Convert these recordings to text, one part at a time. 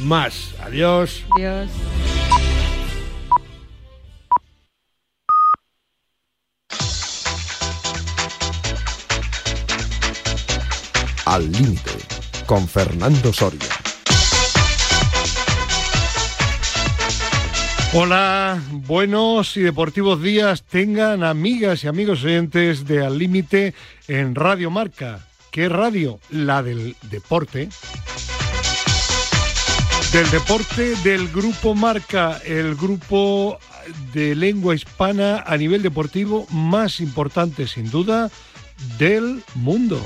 más. Adiós. Adiós. Al límite con Fernando Soria. Hola, buenos y deportivos días tengan amigas y amigos oyentes de Al Límite en Radio Marca. ¿Qué radio? La del deporte. Del deporte del grupo Marca, el grupo de lengua hispana a nivel deportivo más importante sin duda del mundo.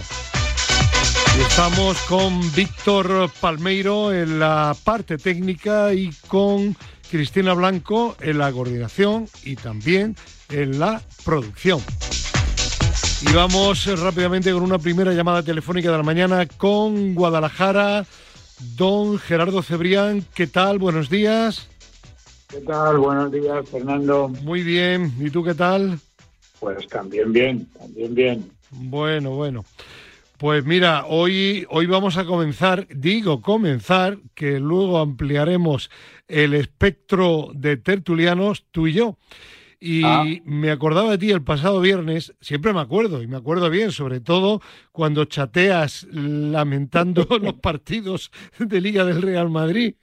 Estamos con Víctor Palmeiro en la parte técnica y con Cristina Blanco en la coordinación y también en la producción. Y vamos rápidamente con una primera llamada telefónica de la mañana con Guadalajara. Don Gerardo Cebrián, ¿qué tal? Buenos días. ¿Qué tal? Buenos días, Fernando. Muy bien. ¿Y tú qué tal? Pues también bien, también bien. Bueno, bueno. Pues mira, hoy, hoy vamos a comenzar, digo comenzar, que luego ampliaremos el espectro de tertulianos, tú y yo. Y Ah. me acordaba de ti el pasado viernes, siempre me acuerdo, y me acuerdo bien, sobre todo cuando chateas lamentando los partidos de Liga del Real Madrid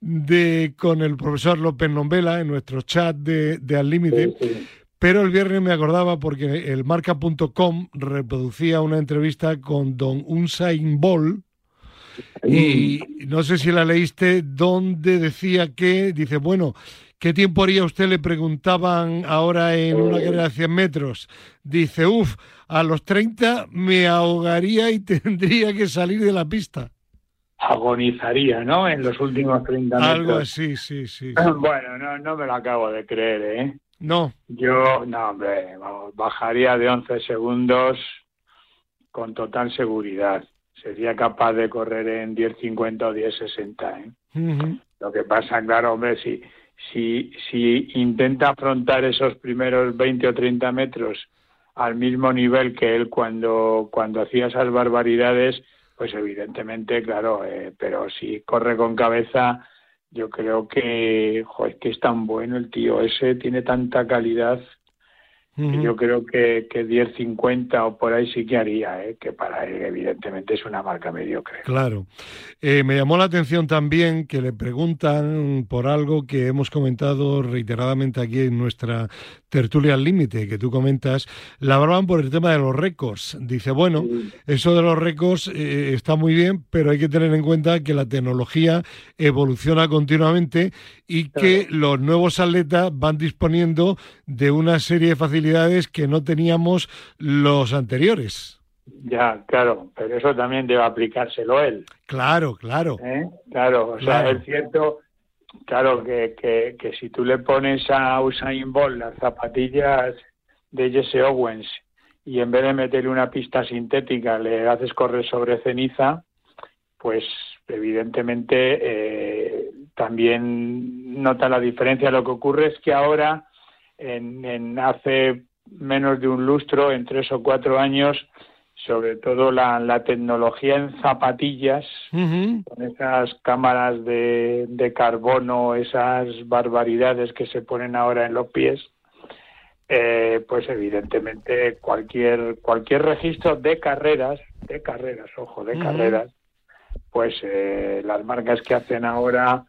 de, con el profesor López Nombela en nuestro chat de, de Al Límite. Sí, sí. Pero el viernes me acordaba porque el marca.com reproducía una entrevista con don Unsain Bolt y no sé si la leíste donde decía que, dice, bueno, ¿qué tiempo haría usted? Le preguntaban ahora en una carrera de 100 metros. Dice, uff, a los 30 me ahogaría y tendría que salir de la pista. Agonizaría, ¿no? En los últimos 30 metros. Algo así, sí, sí. sí. Bueno, no, no me lo acabo de creer, ¿eh? No, Yo, no, hombre, bajaría de 11 segundos con total seguridad. Sería capaz de correr en 10.50 o 10.60, ¿eh? Lo que pasa, claro, hombre, si, si, si intenta afrontar esos primeros 20 o 30 metros al mismo nivel que él cuando, cuando hacía esas barbaridades, pues evidentemente, claro, eh, pero si corre con cabeza, yo creo que, joder, que es tan bueno el tío ese, tiene tanta calidad, yo creo que, que 10.50 o por ahí sí que haría, ¿eh? que para él evidentemente es una marca mediocre. Claro. Eh, me llamó la atención también que le preguntan por algo que hemos comentado reiteradamente aquí en nuestra tertulia al límite, que tú comentas, la hablaban por el tema de los récords. Dice, bueno, eso de los récords eh, está muy bien, pero hay que tener en cuenta que la tecnología evoluciona continuamente y que los nuevos atletas van disponiendo de una serie de facilidades que no teníamos los anteriores. Ya, claro, pero eso también debe aplicárselo él. Claro, claro. ¿eh? Claro, o sea, es cierto, claro, que, que, que si tú le pones a Usain Bolt las zapatillas de Jesse Owens y en vez de meterle una pista sintética le haces correr sobre ceniza, pues evidentemente eh, también nota la diferencia. Lo que ocurre es que ahora, en, en hace menos de un lustro, en tres o cuatro años, sobre todo la, la tecnología en zapatillas, con esas cámaras de, de carbono, esas barbaridades que se ponen ahora en los pies, eh, pues evidentemente cualquier cualquier registro de carreras, de carreras, ojo, de carreras, pues eh, las marcas que hacen ahora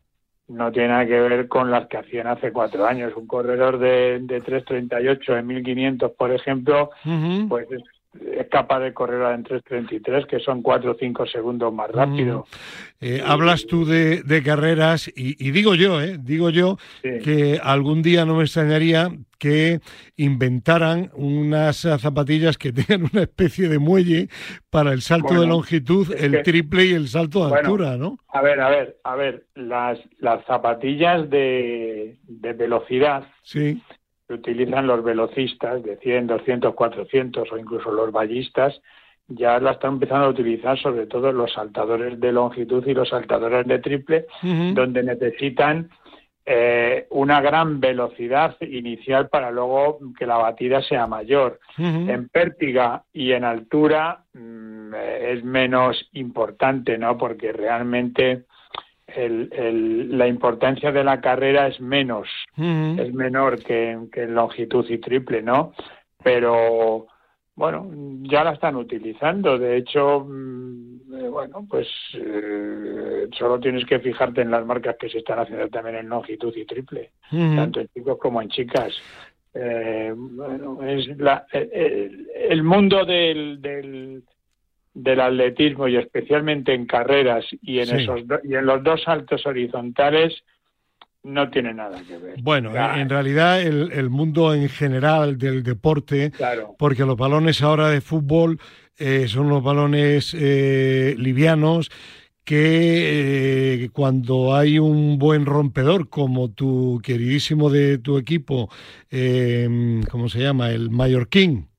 no tienen nada que ver con las que hacían hace cuatro años. Un corredor de, de 3.38 en 1500, por ejemplo, pues es, es capaz de correr ahora en 3.33, que son 4 o 5 segundos más rápido. Eh, hablas tú de, de carreras y, y digo yo, eh, digo yo Sí. que algún día no me extrañaría que inventaran unas zapatillas que tengan una especie de muelle para el salto de longitud, el que- triple y el salto de Bueno, altura, ¿no? A ver, a ver, a ver, las, las zapatillas de, de velocidad Sí. Que utilizan los velocistas de 100, 200, 400 o incluso los ballistas, ya la están empezando a utilizar sobre todo los saltadores de longitud y los saltadores de triple, donde necesitan eh, una gran velocidad inicial para luego que la batida sea mayor. En pértiga y en altura mm, es menos importante, ¿no? Porque realmente la importancia de la carrera es menos, es menor que, que en longitud y triple, ¿no? Pero bueno, ya la están utilizando. De hecho, mm, eh, bueno, pues eh, solo tienes que fijarte en las marcas que se están haciendo también en longitud y triple, tanto en chicos como en chicas. Eh, bueno, es la, el, mundo del, del, del, atletismo y especialmente en carreras y en esos y en los dos saltos horizontales no tiene nada que ver. Bueno, en realidad el, mundo en general del deporte, porque los balones ahora de fútbol eh, son los balones eh, livianos que eh, cuando hay un buen rompedor como tu queridísimo de tu equipo, ¿cómo se llama? El Mallorquín,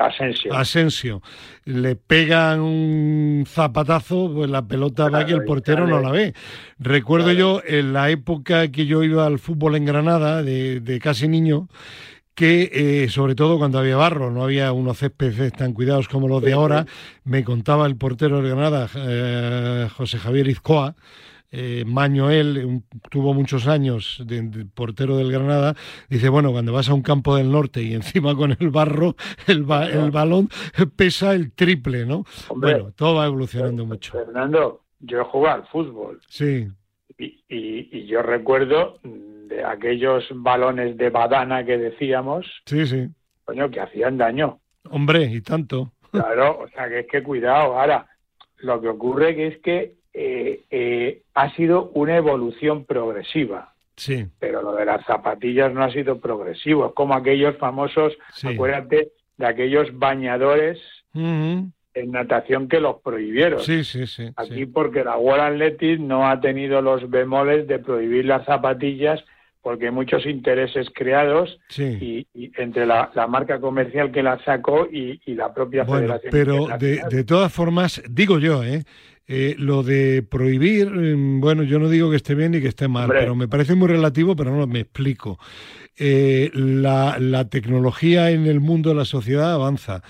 Asensio. Asensio. Le pegan un zapatazo, pues la pelota va que el portero no la ve. Recuerdo yo en la época que yo iba al fútbol en Granada, de, casi niño, que eh, sobre todo cuando había barro, no había unos céspedes tan cuidados como los de ahora, me contaba el portero de Granada, eh, José Javier Izcoa, eh, Maño él, tuvo muchos años de, portero del Granada, dice, bueno, cuando vas a un campo del norte y encima con el barro, el, el balón pesa el triple, ¿no? bueno, todo va evolucionando mucho. Fernando, yo he jugado al fútbol. Sí. Y, y, yo recuerdo de aquellos balones de badana que decíamos. Sí, sí. Coño, que hacían daño. Hombre, y tanto. Claro, o sea que es que cuidado. Ahora, lo que ocurre que es que eh, eh, ha sido una evolución progresiva. Sí. Pero lo de las zapatillas no ha sido progresivo. Es como aquellos famosos, acuérdate, de aquellos bañadores en natación que los prohibieron. Sí, sí, sí. Aquí porque la World Athletics no ha tenido los bemoles de prohibir las zapatillas porque hay muchos intereses creados y, entre la, marca comercial que la sacó y, la propia bueno, Pero de, de, todas formas, digo yo, ¿eh? Eh, lo de prohibir, mm, bueno, yo no digo que esté bien ni que esté mal, pero me parece muy relativo, pero no me explico. Eh, la, tecnología en el mundo de la sociedad avanza.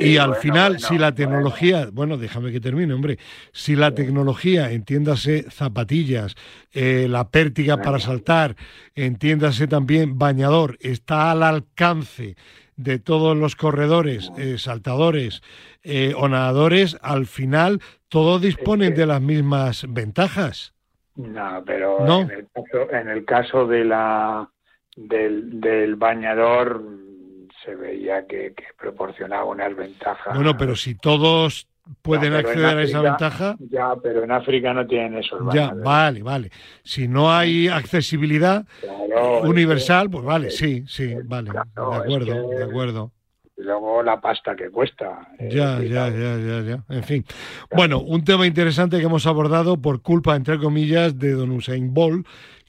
y al final, si la tecnología, bueno. déjame que termine, hombre, si la tecnología, entiéndase zapatillas, eh, la pértiga para saltar, entiéndase también bañador, está al alcance de todos los corredores, saltadores o nadadores, al final todos disponen de las mismas ventajas. No, pero En, el caso, en el caso de la del, del bañador se veía que, proporcionaba unas ventajas. Bueno, pero si todos pueden acceder a esa ventaja. Ya, pero en África no tienen esos Ya, vale, vale. Si no hay accesibilidad universal, pues vale, sí, sí, vale. de acuerdo, de acuerdo y luego la pasta que cuesta. Eh, ya, ya, ya, ya, ya. En fin. Bueno, un tema interesante que hemos abordado por culpa, entre comillas, de Don Usain Bolt,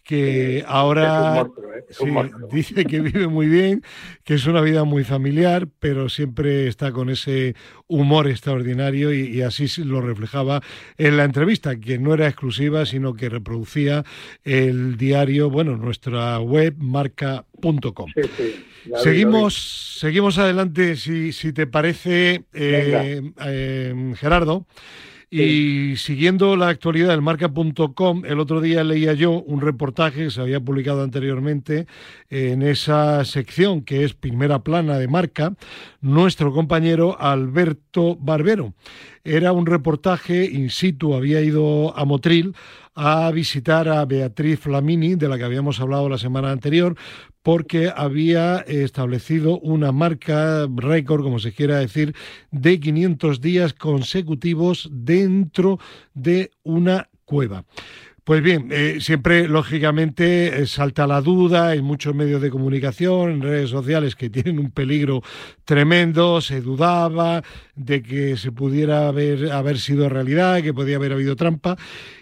que ahora ¿eh? dice que vive muy bien, que es una vida muy familiar, pero siempre está con ese humor extraordinario y, así lo reflejaba en la entrevista, que no era exclusiva, sino que reproducía el diario, bueno, nuestra web marca.com. seguimos, seguimos adelante, si, si te parece, eh, eh, Gerardo. Y siguiendo la actualidad del marca.com, el otro día leía yo un reportaje que se había publicado anteriormente en esa sección que es primera plana de marca, nuestro compañero Alberto Barbero. Era un reportaje in situ, había ido a Motril a visitar a Beatriz Flamini, de la que habíamos hablado la semana anterior, porque había establecido una marca récord, como se quiera decir, de 500 días consecutivos dentro de una cueva. Pues bien, eh, siempre lógicamente eh, salta la duda en muchos medios de comunicación, en redes sociales que tienen un peligro tremendo, se dudaba de que se pudiera haber, haber sido realidad, que podía haber habido trampa.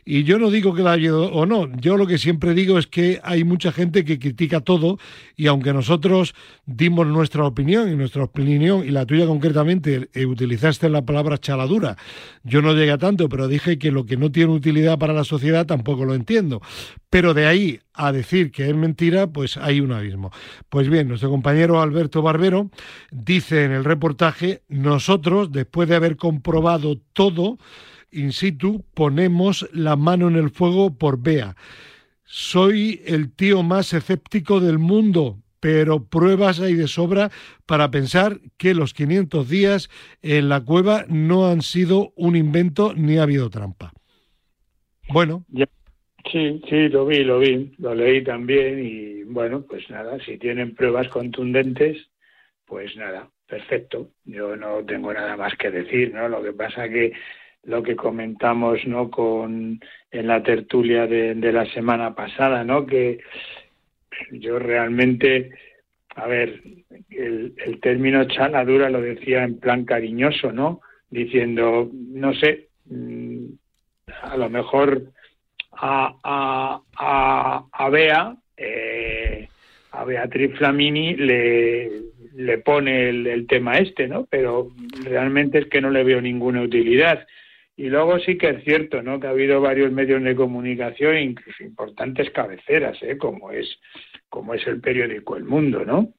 Y yo no digo que la haya o no, yo lo que siempre digo es que hay mucha gente que critica todo y aunque nosotros dimos nuestra opinión y nuestra opinión y la tuya concretamente eh, utilizaste la palabra chaladura, yo no llegué a tanto, pero dije que lo que no tiene utilidad para la sociedad tampoco lo entiendo. Pero de ahí a decir que es mentira, pues hay un abismo. Pues bien, nuestro compañero Alberto Barbero dice en el reportaje, nosotros, después de haber comprobado todo, in situ, ponemos la mano en el fuego por Bea. Soy el tío más escéptico del mundo, pero pruebas hay de sobra para pensar que los 500 días en la cueva no han sido un invento ni ha habido trampa. Bueno. Sí, sí, lo vi, lo vi, lo leí también y bueno, pues nada, si tienen pruebas contundentes, pues nada, perfecto. Yo no tengo nada más que decir, ¿no? Lo que pasa que lo que comentamos, ¿no? Con en la tertulia de, de la semana pasada, ¿no? Que yo realmente, a ver, el, el término chaladura lo decía en plan cariñoso, ¿no? Diciendo, no sé, mm, a lo mejor a, a, a, Bea, eh, a Beatriz Flamini le, le pone el, el, tema este, ¿no? Pero realmente es que no le veo ninguna utilidad. Y luego sí que es cierto, ¿no? Que ha habido varios medios de comunicación, incluso importantes cabeceras, ¿eh? Como es, como es el periódico El Mundo, ¿no?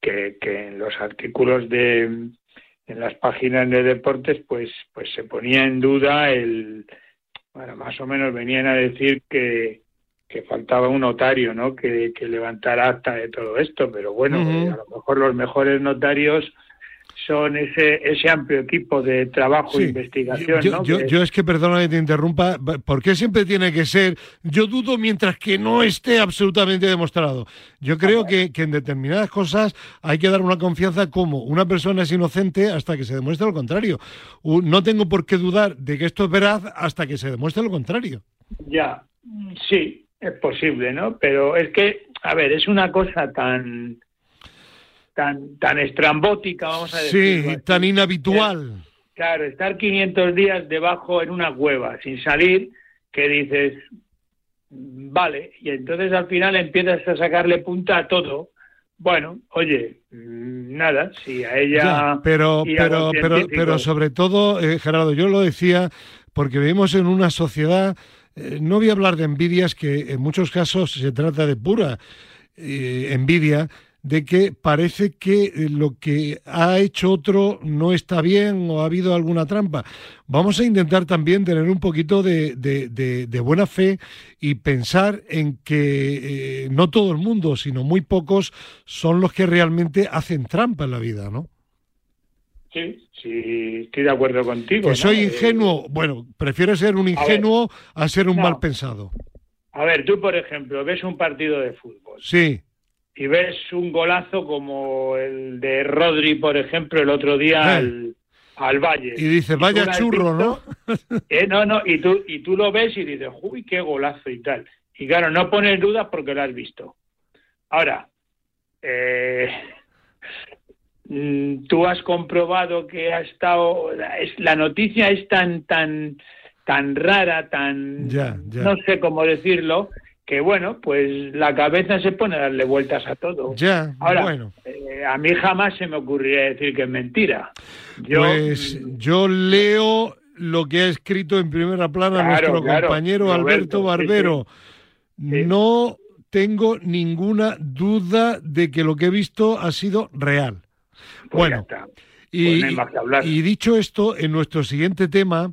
Que, que en los artículos de, en las páginas de deportes, pues, pues se ponía en duda el, bueno, más o menos venían a decir que, que faltaba un notario, ¿no? Que, que levantara acta de todo esto, pero bueno, uh -huh. a lo mejor los mejores notarios son ese, ese amplio equipo de trabajo sí. e investigación. Yo, ¿no? yo, es que, perdona que te interrumpa, ¿por qué siempre tiene que ser? Yo dudo mientras que no esté absolutamente demostrado. Yo creo que, que, en determinadas cosas hay que dar una confianza como una persona es inocente hasta que se demuestre lo contrario. No tengo por qué dudar de que esto es veraz hasta que se demuestre lo contrario. Ya, sí, es posible, ¿no? Pero es que, a ver, es una cosa tan tan, tan estrambótica, vamos a decir. Sí, tan inhabitual. Claro, estar 500 días debajo en una cueva sin salir, que dices, vale, y entonces al final empiezas a sacarle punta a todo. Bueno, oye, nada, si a ella. Ya, pero, pero, pero, pero sobre todo, eh, Gerardo, yo lo decía porque vivimos en una sociedad. Eh, no voy a hablar de envidias, que en muchos casos se trata de pura eh, envidia de que parece que lo que ha hecho otro no está bien o ha habido alguna trampa. Vamos a intentar también tener un poquito de, de, de, de buena fe y pensar en que eh, no todo el mundo, sino muy pocos, son los que realmente hacen trampa en la vida, ¿no? Sí, sí, estoy de acuerdo contigo. Que ¿no? soy ingenuo, bueno, prefiero ser un ingenuo a, ver, a ser un no. mal pensado. A ver, tú, por ejemplo, ves un partido de fútbol. Sí y ves un golazo como el de Rodri, por ejemplo, el otro día al, al, Valle. Y dice, vaya ¿Y churro, visto? ¿no? eh, no, no, y tú, y tú lo ves y dices, uy, qué golazo y tal. Y claro, no pones dudas porque lo has visto. Ahora, eh, mm, tú has comprobado que ha estado, es, la noticia es tan, tan, tan rara, tan, ya, ya. no sé cómo decirlo, que bueno, pues la cabeza se pone a darle vueltas a todo. Ya, Ahora, bueno. Eh, a mí jamás se me ocurriría decir que es mentira. Yo, pues yo leo lo que ha escrito en primera plana claro, nuestro claro, compañero Roberto, Alberto Barbero. Sí, sí. No tengo ninguna duda de que lo que he visto ha sido real. Pues bueno, y, pues no y dicho esto, en nuestro siguiente tema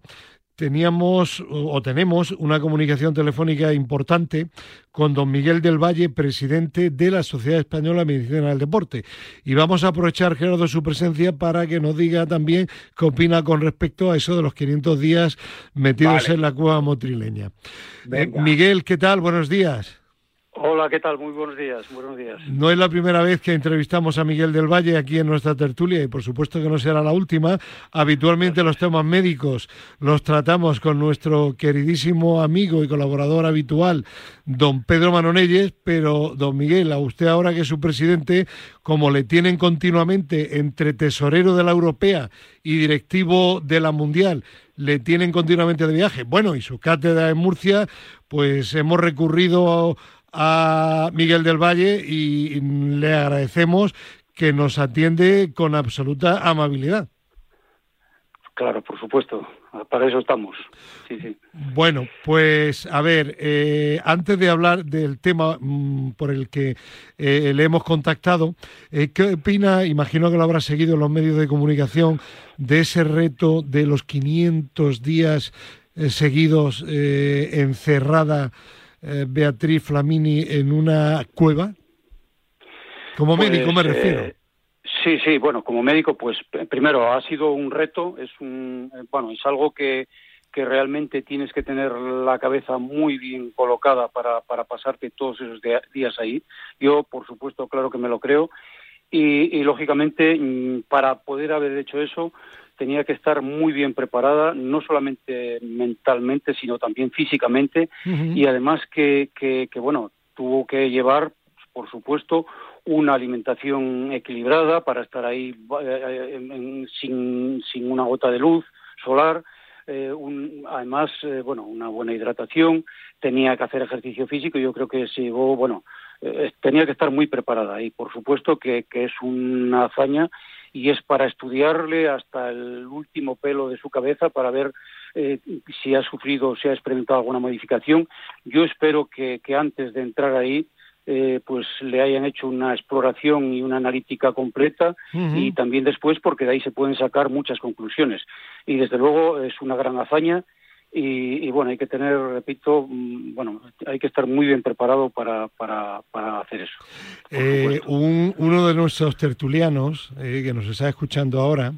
teníamos o tenemos una comunicación telefónica importante con don Miguel del Valle, presidente de la Sociedad Española de Medicina del Deporte. Y vamos a aprovechar, Gerardo, su presencia para que nos diga también qué opina con respecto a eso de los 500 días metidos vale. en la cueva motrileña. Eh, Miguel, ¿qué tal? Buenos días. Hola, ¿qué tal? Muy buenos días, buenos días. No es la primera vez que entrevistamos a Miguel del Valle aquí en nuestra tertulia y por supuesto que no será la última. Habitualmente los temas médicos los tratamos con nuestro queridísimo amigo y colaborador habitual, don Pedro Manonelles, pero don Miguel, a usted ahora que es su presidente, como le tienen continuamente entre tesorero de la Europea y directivo de la Mundial, le tienen continuamente de viaje. Bueno, y su cátedra en Murcia, pues hemos recurrido a Miguel del Valle y le agradecemos que nos atiende con absoluta amabilidad. Claro, por supuesto. para eso estamos. Sí, sí. Bueno, pues a ver, eh, antes de hablar del tema mm, por el que eh, le hemos contactado, eh, ¿qué opina? Imagino que lo habrá seguido en los medios de comunicación de ese reto de los 500 días seguidos encerrada Beatriz Flamini en una cueva. Como Pues, médico me refiero. eh, sí, sí, bueno, como médico, pues p- primero ha sido un reto, es un, eh, bueno, es algo que, que realmente tienes que tener la cabeza muy bien colocada para, para pasarte todos esos días ahí. Yo, por supuesto, claro que me lo creo. Y, y, lógicamente, mm, para poder haber hecho eso, tenía que estar muy bien preparada, no solamente mentalmente, sino también físicamente. Y además que, que, que, bueno tuvo que llevar por supuesto una alimentación equilibrada para estar ahí eh, en- en- sin, sin una gota de luz solar eh, un- además eh, bueno una buena hidratación tenía que hacer ejercicio físico yo creo que se llevó bueno eh, tenía que estar muy preparada. Y por supuesto que, que es una hazaña y es para estudiarle hasta el último pelo de su cabeza para ver eh, si ha sufrido o si ha experimentado alguna modificación. Yo espero que, que antes de entrar ahí eh, pues le hayan hecho una exploración y una analítica completa y también después porque de ahí se pueden sacar muchas conclusiones. Y desde luego es una gran hazaña y, y, bueno, hay que tener, repito, mm, bueno, hay que estar muy bien preparado para, para, para hacer eso. Eh, un- uno de nuestros tertulianos, eh, que nos está escuchando ahora,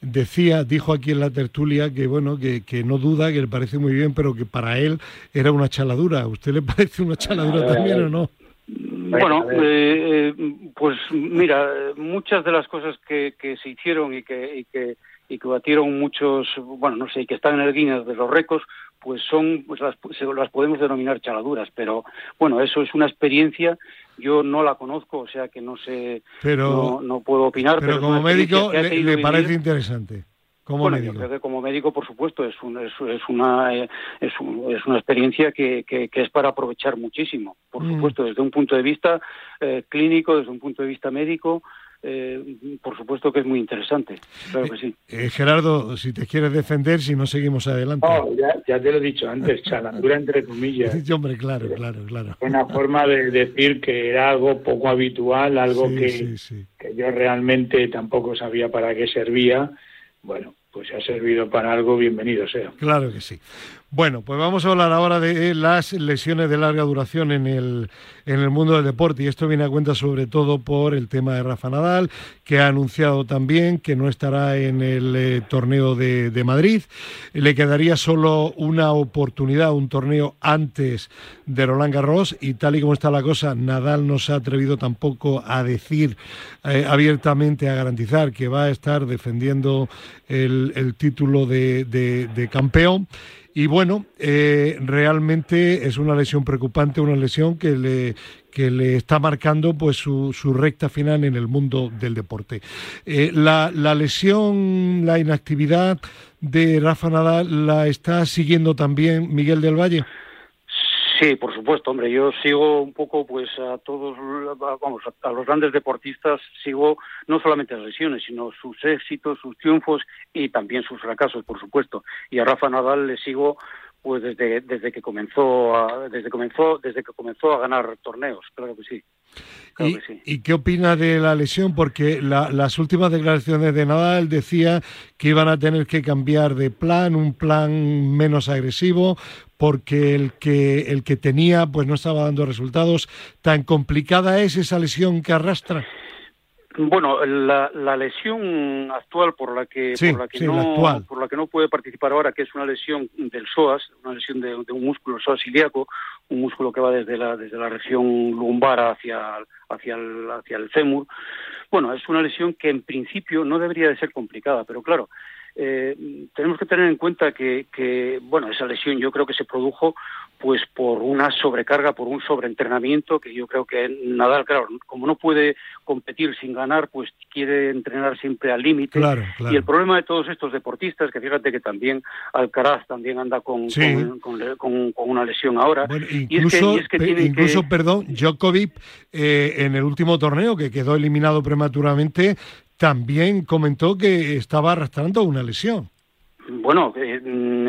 decía, dijo aquí en la tertulia que bueno, que, que no duda, que le parece muy bien, pero que para él era una chaladura. ¿A usted le parece una chaladura ver, también o no? Bueno, a ver. eh, eh, pues mira, eh, muchas de las cosas que, que se hicieron y que, y que y que batieron muchos, bueno, no sé, y que están en el Guinness de los récords, pues son, pues las, las podemos denominar chaladuras, pero bueno, eso es una experiencia, yo no la conozco, o sea que no sé, Pero, no, no puedo opinar. pero como médico que le, parece interesante. Como bueno, médico. yo creo que como médico, por supuesto, es, un- es, es una eh, es, un- es una experiencia que, que, que es para aprovechar muchísimo, por Mm. supuesto, desde un punto de vista eh, clínico, desde un punto de vista médico, eh, por supuesto que es muy interesante, claro que sí. Eh, Gerardo, si te quieres defender, si no seguimos adelante. No, ya, ya te lo he dicho antes, chaladura entre comillas. Sí, hombre, claro, claro, claro. Una forma de decir que era algo poco habitual, algo Sí, que, sí, sí. que yo realmente tampoco sabía para qué servía. Bueno, pues si ha servido para algo, bienvenido sea. Claro que sí. Bueno, pues vamos a hablar ahora de las lesiones de larga duración en el, en el mundo del deporte y esto viene a cuenta sobre todo por el tema de Rafa Nadal, que ha anunciado también que no estará en el eh, torneo de, de Madrid. Le quedaría solo una oportunidad, un torneo antes de Roland Garros y tal y como está la cosa, Nadal no se ha atrevido tampoco a decir eh, abiertamente, a garantizar que va a estar defendiendo el, el título de, de- de campeón. Y bueno, eh, realmente es una lesión preocupante, una lesión que le, que le está marcando pues su, su recta final en el mundo del deporte. Eh, la, la lesión, la inactividad de Rafa Nadal la está siguiendo también Miguel del Valle. Sí, por supuesto, hombre. Yo sigo un poco, pues, a todos, vamos, a, los grandes deportistas, sigo no solamente las lesiones, sino sus éxitos, sus triunfos y también sus fracasos, por supuesto. Y a Rafa Nadal le sigo, pues, desde desde que comenzó, a, desde comenzó, desde que comenzó a ganar torneos. Claro que sí. Claro ¿Y, que sí. y qué opina de la lesión? Porque la- las últimas declaraciones de Nadal decía que iban a tener que cambiar de plan, un plan menos agresivo, porque el que, el que tenía pues no estaba dando resultados. ¿Tan complicada es esa lesión que arrastra? Bueno, la, la lesión actual por la que Sí, por la que sí, no por la que no puede participar ahora, que es una lesión del psoas, una lesión de, de un músculo psoas ilíaco, un músculo que va desde la desde la región lumbar hacia hacia el hacia el fémur. Bueno, es una lesión que en principio no debería de ser complicada, pero claro, eh, tenemos que tener en cuenta que, que, bueno, esa lesión yo creo que se produjo pues por una sobrecarga, por un sobreentrenamiento, que yo creo que Nadal, claro, como no puede competir sin ganar, pues quiere entrenar siempre al límite. Claro, claro. Y el problema de todos estos deportistas, que fíjate que también Alcaraz también anda con, Sí. con, con- con- con una lesión ahora. Bueno, Y es que- incluso, y es que incluso que- perdón, Djokovic eh, en el último torneo que quedó eliminado prematuramente también comentó que estaba arrastrando una lesión. bueno, mm,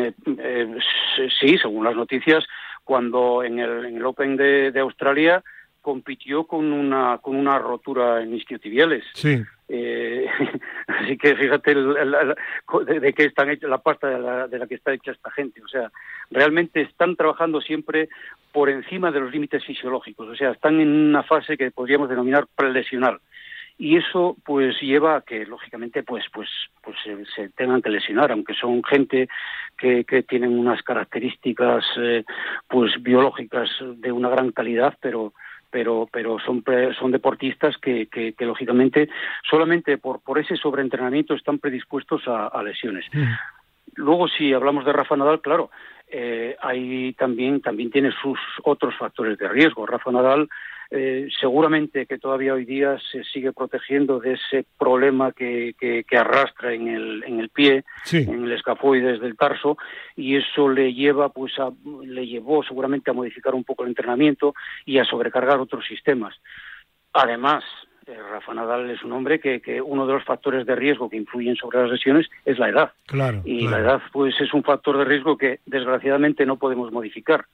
sí, según las noticias, cuando en el, en el Open de, de Australia compitió con una con una rotura en isquiotibiales. Sí. Eh, así que fíjate de, qué están hechas la pasta de la, de la, que está hecha esta gente. O sea, realmente están trabajando siempre por encima de los límites fisiológicos. O sea, están en una fase que podríamos denominar prelesional. Y eso pues lleva a que lógicamente pues pues pues se, tengan que lesionar, aunque son gente que, que tienen unas características eh, pues biológicas de una gran calidad, pero pero, pero son, son deportistas que, que, lógicamente solamente por, por ese sobreentrenamiento están predispuestos a, lesiones. Mm. Luego, si hablamos de Rafa Nadal, claro, eh, ahí también, también tiene sus otros factores de riesgo. Rafa Nadal eh, seguramente que todavía hoy día se sigue protegiendo de ese problema que, que, arrastra en el, en el pie, en el escafoides del tarso, y eso le lleva, pues, a, le llevó seguramente a modificar un poco el entrenamiento y a sobrecargar otros sistemas. Además, eh, Rafa Nadal es un hombre que, que, uno de los factores de riesgo que influyen sobre las lesiones es la edad. Claro, y la edad, pues, es un factor de riesgo que desgraciadamente no podemos modificar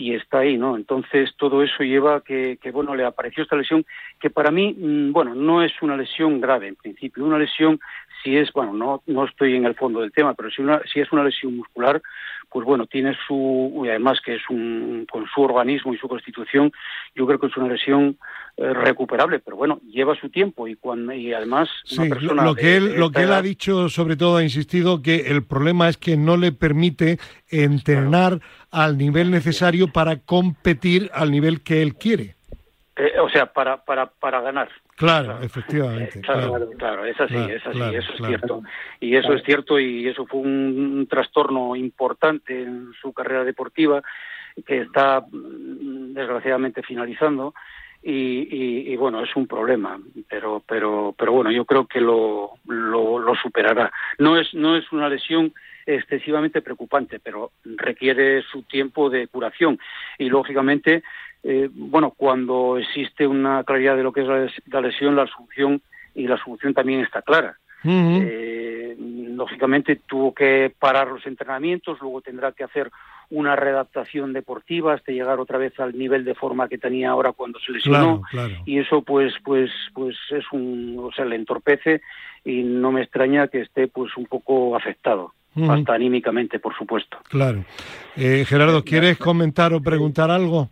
y está ahí, ¿no? Entonces todo eso lleva a que, que, bueno, le apareció esta lesión que para mí, mm, bueno, no es una lesión grave en principio, una lesión si es, bueno, no, no estoy en el fondo del tema, pero si, una, si es una lesión muscular, pues bueno, tiene su, y además que es un, con su organismo y su constitución, yo creo que es una lesión eh, recuperable, pero bueno, lleva su tiempo y cuando, y además una persona lo que él, lo que él ha dicho, sobre todo ha insistido que el problema es que no le permite entrenar al nivel necesario para competir al nivel que él quiere. Eh, o sea, para, para, para ganar. Claro, efectivamente. claro, claro, es así, es así, eso es cierto. Y eso es cierto y eso fue un, trastorno importante en su carrera deportiva que está mm, desgraciadamente finalizando. Y, y, bueno es un problema pero pero pero bueno yo creo que lo, lo, lo superará. No es no es una lesión excesivamente preocupante pero requiere su tiempo de curación. Y lógicamente eh, bueno, cuando existe una claridad de lo que es la, lesión, la solución y la solución también está clara. eh, lógicamente tuvo que parar los entrenamientos, luego tendrá que hacer una readaptación deportiva hasta llegar otra vez al nivel de forma que tenía ahora cuando se lesionó. Y eso pues pues pues es un o sea le entorpece y no me extraña que esté pues un poco afectado hasta anímicamente por supuesto. Claro. Eh, Gerardo quieres comentar o preguntar algo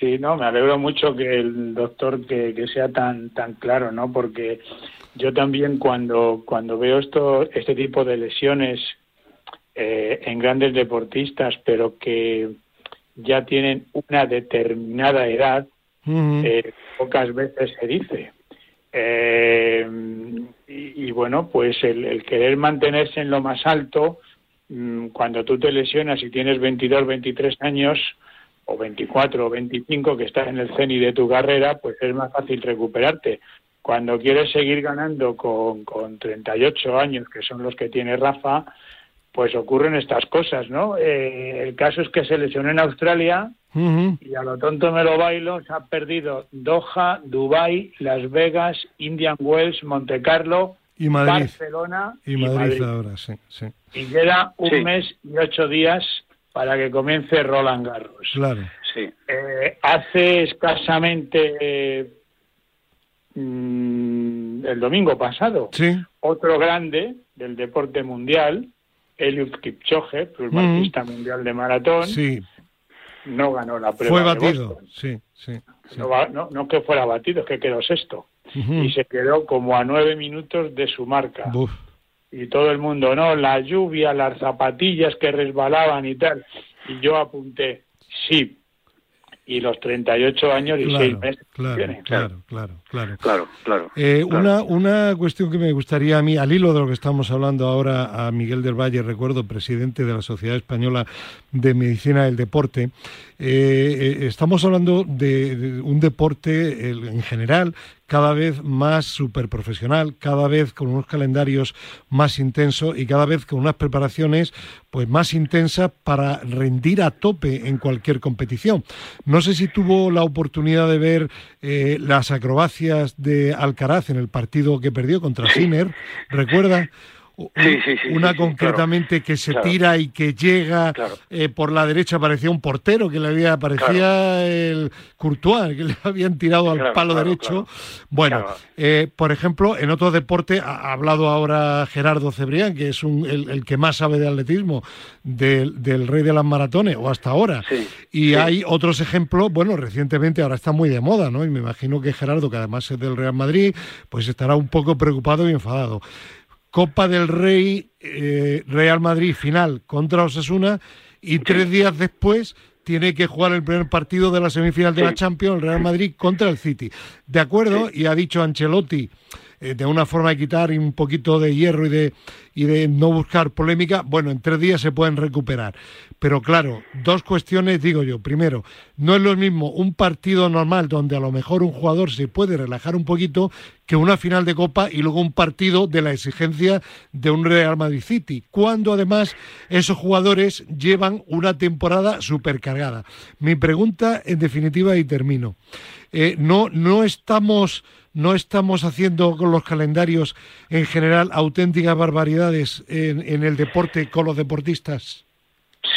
Sí, no, me alegro mucho que el doctor que, que, sea tan tan claro, ¿no? Porque yo también cuando cuando veo esto este tipo de lesiones eh, en grandes deportistas, pero que ya tienen una determinada edad, eh, pocas veces se dice. Eh, y, bueno, pues el, el, querer mantenerse en lo más alto, mm, cuando tú te lesionas y tienes 22, 23 años, o 24 o 25 que estás en el CENI de tu carrera, pues es más fácil recuperarte. Cuando quieres seguir ganando con, con 38 años, que son los que tiene Rafa, pues ocurren estas cosas, ¿no? Eh, el caso es que se lesionó en Australia y a lo tonto me lo bailo, se ha perdido Doha, Dubai, Las Vegas, Indian Wells, Monte Carlo, y Madrid. Barcelona y, Madrid, ahora, sí, sí. Y queda un mes y ocho días para que comience Roland Garros. Claro. Sí. Eh, hace escasamente mm, el domingo pasado, sí. otro grande del deporte mundial, Eliud Kipchoge, plusmarquista mundial de maratón, sí. no ganó la prueba. Fue batido, sí, sí. No, no, que fuera batido, es que quedó sexto. Y se quedó como a nueve minutos de su marca y todo el mundo, no, la lluvia, las zapatillas que resbalaban y tal. Y yo apunté, sí, y los 38 años y claro, 6 meses. Claro, claro, claro, claro, claro. claro, eh, Una, una cuestión que me gustaría a mí, al hilo de lo que estamos hablando ahora, a Miguel del Valle, recuerdo, presidente de la Sociedad Española de Medicina del Deporte, eh, eh, estamos hablando de, un deporte en general cada vez más superprofesional, cada vez con unos calendarios más intensos y cada vez con unas preparaciones pues más intensas para rendir a tope en cualquier competición. No sé si tuvo la oportunidad de ver eh, las acrobacias de Alcaraz en el partido que perdió contra Sinner, ¿recuerda? Una concretamente que se tira y que llega eh, por la derecha, parecía un portero que le había, parecía el Courtois, que le habían tirado al palo derecho. Bueno, eh, por ejemplo, en otro deporte, ha hablado ahora Gerardo Cebrián, que es un, el, que más sabe de atletismo, del, del, rey de las maratones, o hasta ahora. y hay otros ejemplos, bueno, recientemente ahora está muy de moda, ¿no? Y me imagino que Gerardo, que además es del Real Madrid, pues estará un poco preocupado y enfadado. Copa del Rey, eh, Real Madrid final contra Osasuna y tres días después tiene que jugar el primer partido de la semifinal de la Champions, Real Madrid contra el City. De acuerdo, y ha dicho Ancelotti eh, de una forma de quitar un poquito de hierro y de, y de no buscar polémica, bueno, en tres días se pueden recuperar. Pero claro, dos cuestiones digo yo. Primero, no es lo mismo un partido normal donde a lo mejor un jugador se puede relajar un poquito que una final de Copa y luego un partido de la exigencia de un Real Madrid City, cuando además esos jugadores llevan una temporada supercargada. Mi pregunta, en definitiva, y termino. Eh, no, no estamos no estamos haciendo con los calendarios en general auténticas barbaridades en, el deporte con los deportistas.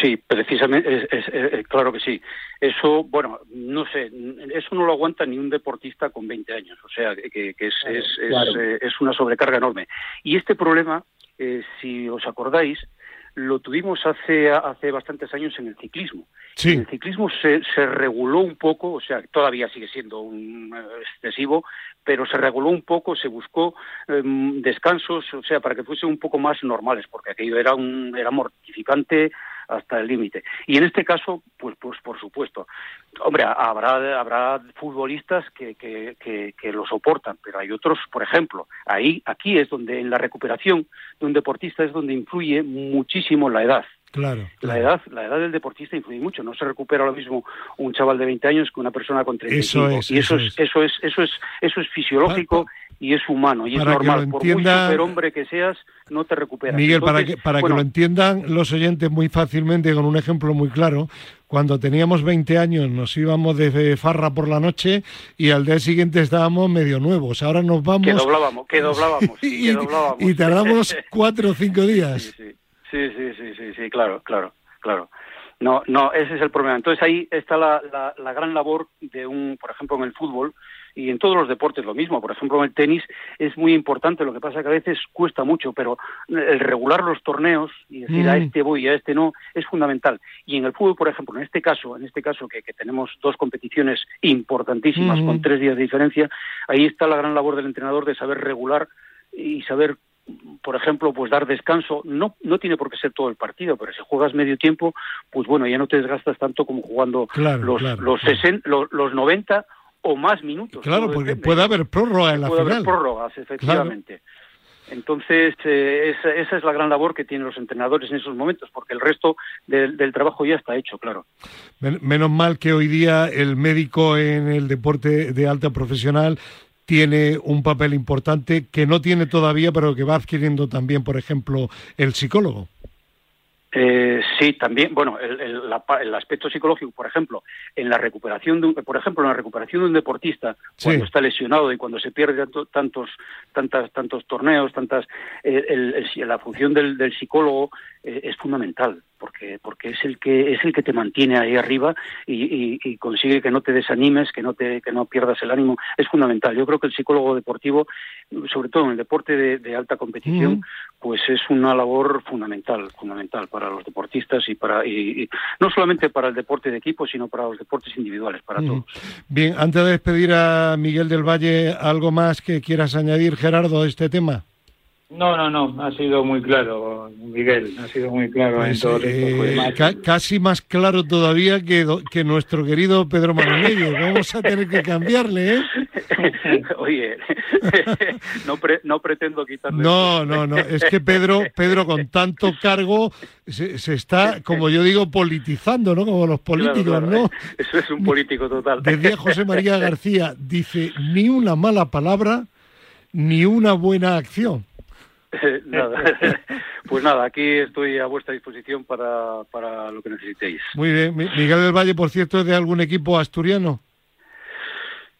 Sí, precisamente, es, claro que sí. Eso, bueno, no sé, eso no lo aguanta ni un deportista con 20 años, o sea, que, es, eh, es, una sobrecarga enorme. Y este problema, eh, si os acordáis, lo tuvimos hace, hace bastantes años en el ciclismo. El ciclismo se, se reguló un poco, o sea, todavía sigue siendo un, eh, excesivo, pero se reguló un poco, se buscó em, descansos, o sea, para que fuesen un poco más normales, porque aquello era, un, era mortificante hasta el límite. Y en este caso, pues, pues por supuesto, hombre, habrá, habrá futbolistas que, que, que, lo soportan, pero hay otros, por ejemplo, ahí, aquí es donde en la recuperación de un deportista es donde influye muchísimo la edad. Claro, La edad, la edad del deportista influye mucho. No se recupera lo mismo un chaval de 20 años que una persona con 35. Eso es, y eso, es, eso es, eso es, eso es fisiológico y es humano y es normal. Por muy superhombre que seas, no te recuperas. Miguel, para que para que lo entiendan los oyentes muy fácilmente con un ejemplo muy claro, cuando teníamos 20 años nos íbamos de farra por la noche y al día siguiente estábamos medio nuevos. Ahora nos vamos. Que doblábamos, que doblábamos. y, y, tardamos cuatro o cinco días. sí. Sí, sí, sí, sí, sí, claro, claro, claro. No, no, ese es el problema. Entonces ahí está la, la, gran labor de un, por ejemplo, en el fútbol y en todos los deportes lo mismo. Por ejemplo, en el tenis es muy importante. Lo que pasa que a veces cuesta mucho, pero el regular los torneos y decir a mm. este voy y a este no es fundamental. Y en el fútbol, por ejemplo, en este caso, en este caso que, tenemos dos competiciones importantísimas con mm. tres días de diferencia, ahí está la gran labor del entrenador de saber regular y saber por ejemplo, pues dar descanso, no, no tiene por qué ser todo el partido, pero si juegas medio tiempo, pues bueno, ya no te desgastas tanto como jugando los, los, los, 90 o más minutos. Claro, porque puede haber prórroga en la final. Puede haber prórrogas, efectivamente. Entonces, eh, esa, es la gran labor que tienen los entrenadores en esos momentos, porque el resto del, del trabajo ya está hecho, claro. Menos mal que hoy día el médico en el deporte de alta profesional tiene un papel importante que no tiene todavía, pero que va adquiriendo también, por ejemplo, el psicólogo. Eh, sí, también, bueno, el, aspecto psicológico, por ejemplo, en la recuperación de un, por ejemplo, en la recuperación de un deportista cuando está lesionado y cuando se pierde tantos, tantas, tantos torneos, tantas, eh, la función del, psicólogo eh, es fundamental porque porque es el que es el que te mantiene ahí arriba y, consigue que no te desanimes, que no te que no pierdas el ánimo, es fundamental. Yo creo que el psicólogo deportivo, sobre todo en el deporte de, alta competición, pues es una labor fundamental, fundamental para los deportistas y para y, no solamente para el deporte de equipo, sino para los deportes individuales, para todos. Bien, antes de despedir a Miguel del Valle, algo más que quieras añadir, Gerardo, a este tema. No, no, no, ha sido muy claro, Miguel, ha sido muy claro en pues, todo eh, casi más claro todavía que, que nuestro querido Pedro Manuel. Vamos a tener que cambiarle, ¿eh? Oye, no, no pretendo quitarle. No, no, no, es que Pedro, Pedro con tanto cargo se, está, como yo digo, politizando, ¿no? Como los políticos, ¿no? Eso es un político total. Decía José María García, dice, ni una mala palabra, ni una buena acción. Pues nada, aquí estoy a vuestra disposición para, para lo que necesitéis. Muy bien. Miguel del Valle, por cierto, ¿es de algún equipo asturiano?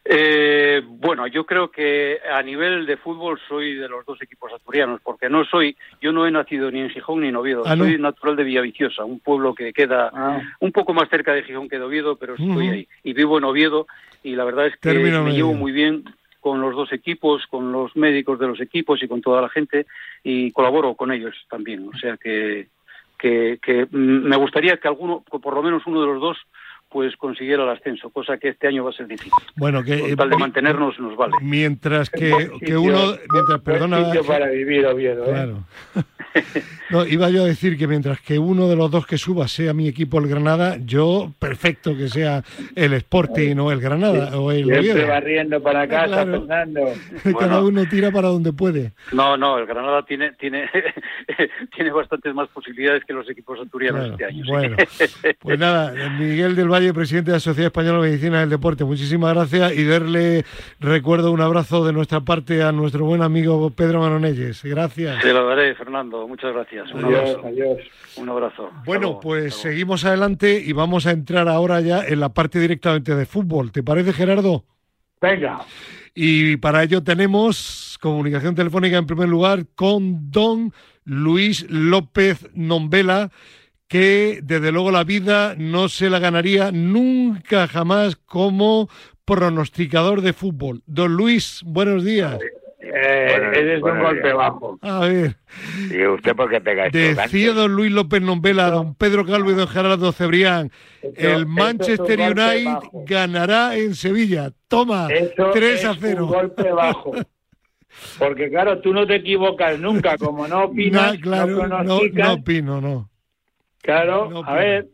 Eh, bueno, yo creo que a nivel de fútbol soy de los dos equipos asturianos, porque no soy, yo no he nacido ni en Gijón ni en Oviedo, Ah, ¿no? soy natural de Villaviciosa, un pueblo que queda Ah. un poco más cerca de Gijón que de Oviedo, pero estoy ahí y vivo en Oviedo y la verdad es que me medio. llevo muy bien con los dos equipos, con los médicos de los equipos y con toda la gente y colaboro con ellos también, o sea que que, que mm, me gustaría que alguno, por lo menos uno de los dos, pues consiguiera el ascenso, cosa que este año va a ser difícil. Bueno, que Con tal de eh, mantenernos nos vale. mientras que, que uno, mientras, perdona, sitio para vivir Oviedo, ¿eh? Claro. No, iba yo a decir que mientras que uno de los dos que suba sea mi equipo el Granada, yo perfecto que sea el Sporting o el Granada o el Siempre barriendo para casa, Claro. Fernando. Cada Bueno. uno tira para donde puede. No, no, el Granada tiene tiene tiene bastantes más posibilidades que los equipos asturianos Claro, este año. Bueno, pues nada, Miguel del Valle, presidente de la Sociedad Española de Medicina del Deporte, muchísimas gracias y darle, recuerdo, un abrazo de nuestra parte a nuestro buen amigo Pedro Manonelles. Gracias. Se lo daré, Fernando. Muchas gracias. Un Adiós, abrazo. adiós. Un abrazo. Bueno, luego, pues seguimos adelante y vamos a entrar ahora ya en la parte directamente de fútbol. ¿Te parece, Gerardo? Venga. Y para ello tenemos comunicación telefónica en primer lugar con don Luis López Nombela, que desde luego la vida no se la ganaría nunca jamás como pronosticador de fútbol. Don Luis, buenos días. Eh, Bueno, eres de un buenos golpe días. bajo. A ver, ¿Y usted por qué pega esto decía don Luis López Nombela, don Pedro Calvo y don Gerardo Cebrián, Esto- el Manchester es un United bajo. ganará en Sevilla. Toma, Eso 3 a es 0. un golpe bajo. Porque claro, tú no te equivocas nunca, como no opinas, Na- claro, no no, no opino, no. claro, no a ver,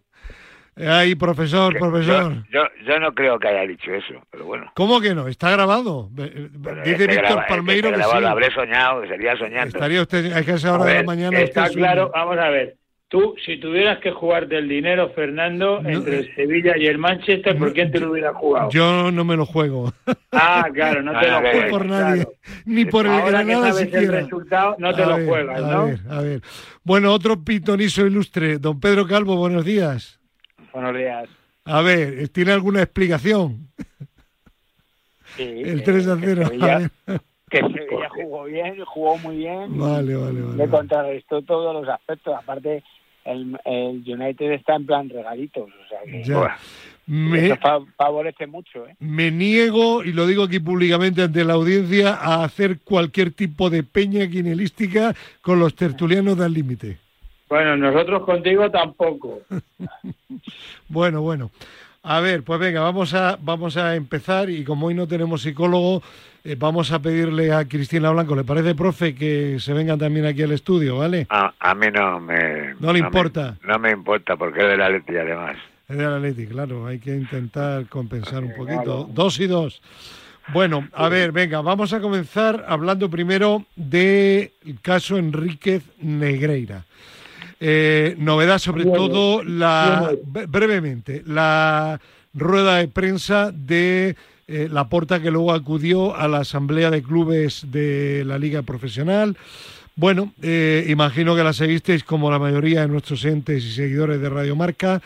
Ahí, profesor, profesor. Yo, yo, yo no creo que haya dicho eso, pero bueno. ¿Cómo que no? Está grabado. Eh, Dice Víctor graba- Palmeiro que grabado sí. Lo habré soñado, sería soñando. Estaría usted a esa hora a de la ver, mañana. está usted claro, sueño. vamos a ver, tú si tuvieras que jugarte el dinero, Fernando, No, entre eh, el Sevilla y el Manchester, ¿por quién te lo hubiera jugado? Yo no me lo juego. Ah, claro, no te lo que- juegas, por nadie. claro. Ni por el Ahora que Granada sabes el siquiera. resultado, no te A lo ver, juegas, a ¿no? ver, a ver. Bueno, otro pitonizo ilustre. Don Pedro Calvo, buenos días. Buenos días. A ver, ¿tiene alguna explicación? Sí, El que- 3 a que 0. Sevilla- Que Sevilla jugó bien, jugó muy bien. Vale, vale, vale. Le contrarrestó todos los aspectos. Aparte, el, el United está en plan regalitos. O sea que Ya. Me, eso fa- favorece mucho. ¿eh? me niego, y lo digo aquí públicamente ante la audiencia, a hacer cualquier tipo de peña quinelística con los tertulianos del límite. Bueno, nosotros contigo tampoco. Bueno, bueno. A ver, pues venga, vamos a, vamos a empezar y como hoy no tenemos psicólogo, eh, vamos a pedirle a Cristina Blanco, ¿le parece, profe, que se vengan también aquí al estudio, ¿vale? A, a mí no me... No le importa. no me importa porque es de la Leti además. Es del Atleti, claro, hay que intentar compensar un poquito. Dos y dos. Bueno, a ver, venga, vamos a comenzar hablando primero del caso Enríquez Negreira. Eh, novedad sobre todo, la brevemente, la rueda de prensa de eh, la porta que luego acudió a la asamblea de clubes de la liga profesional. Bueno, eh, imagino que la seguisteis como la mayoría de nuestros entes y seguidores de Radio Marca.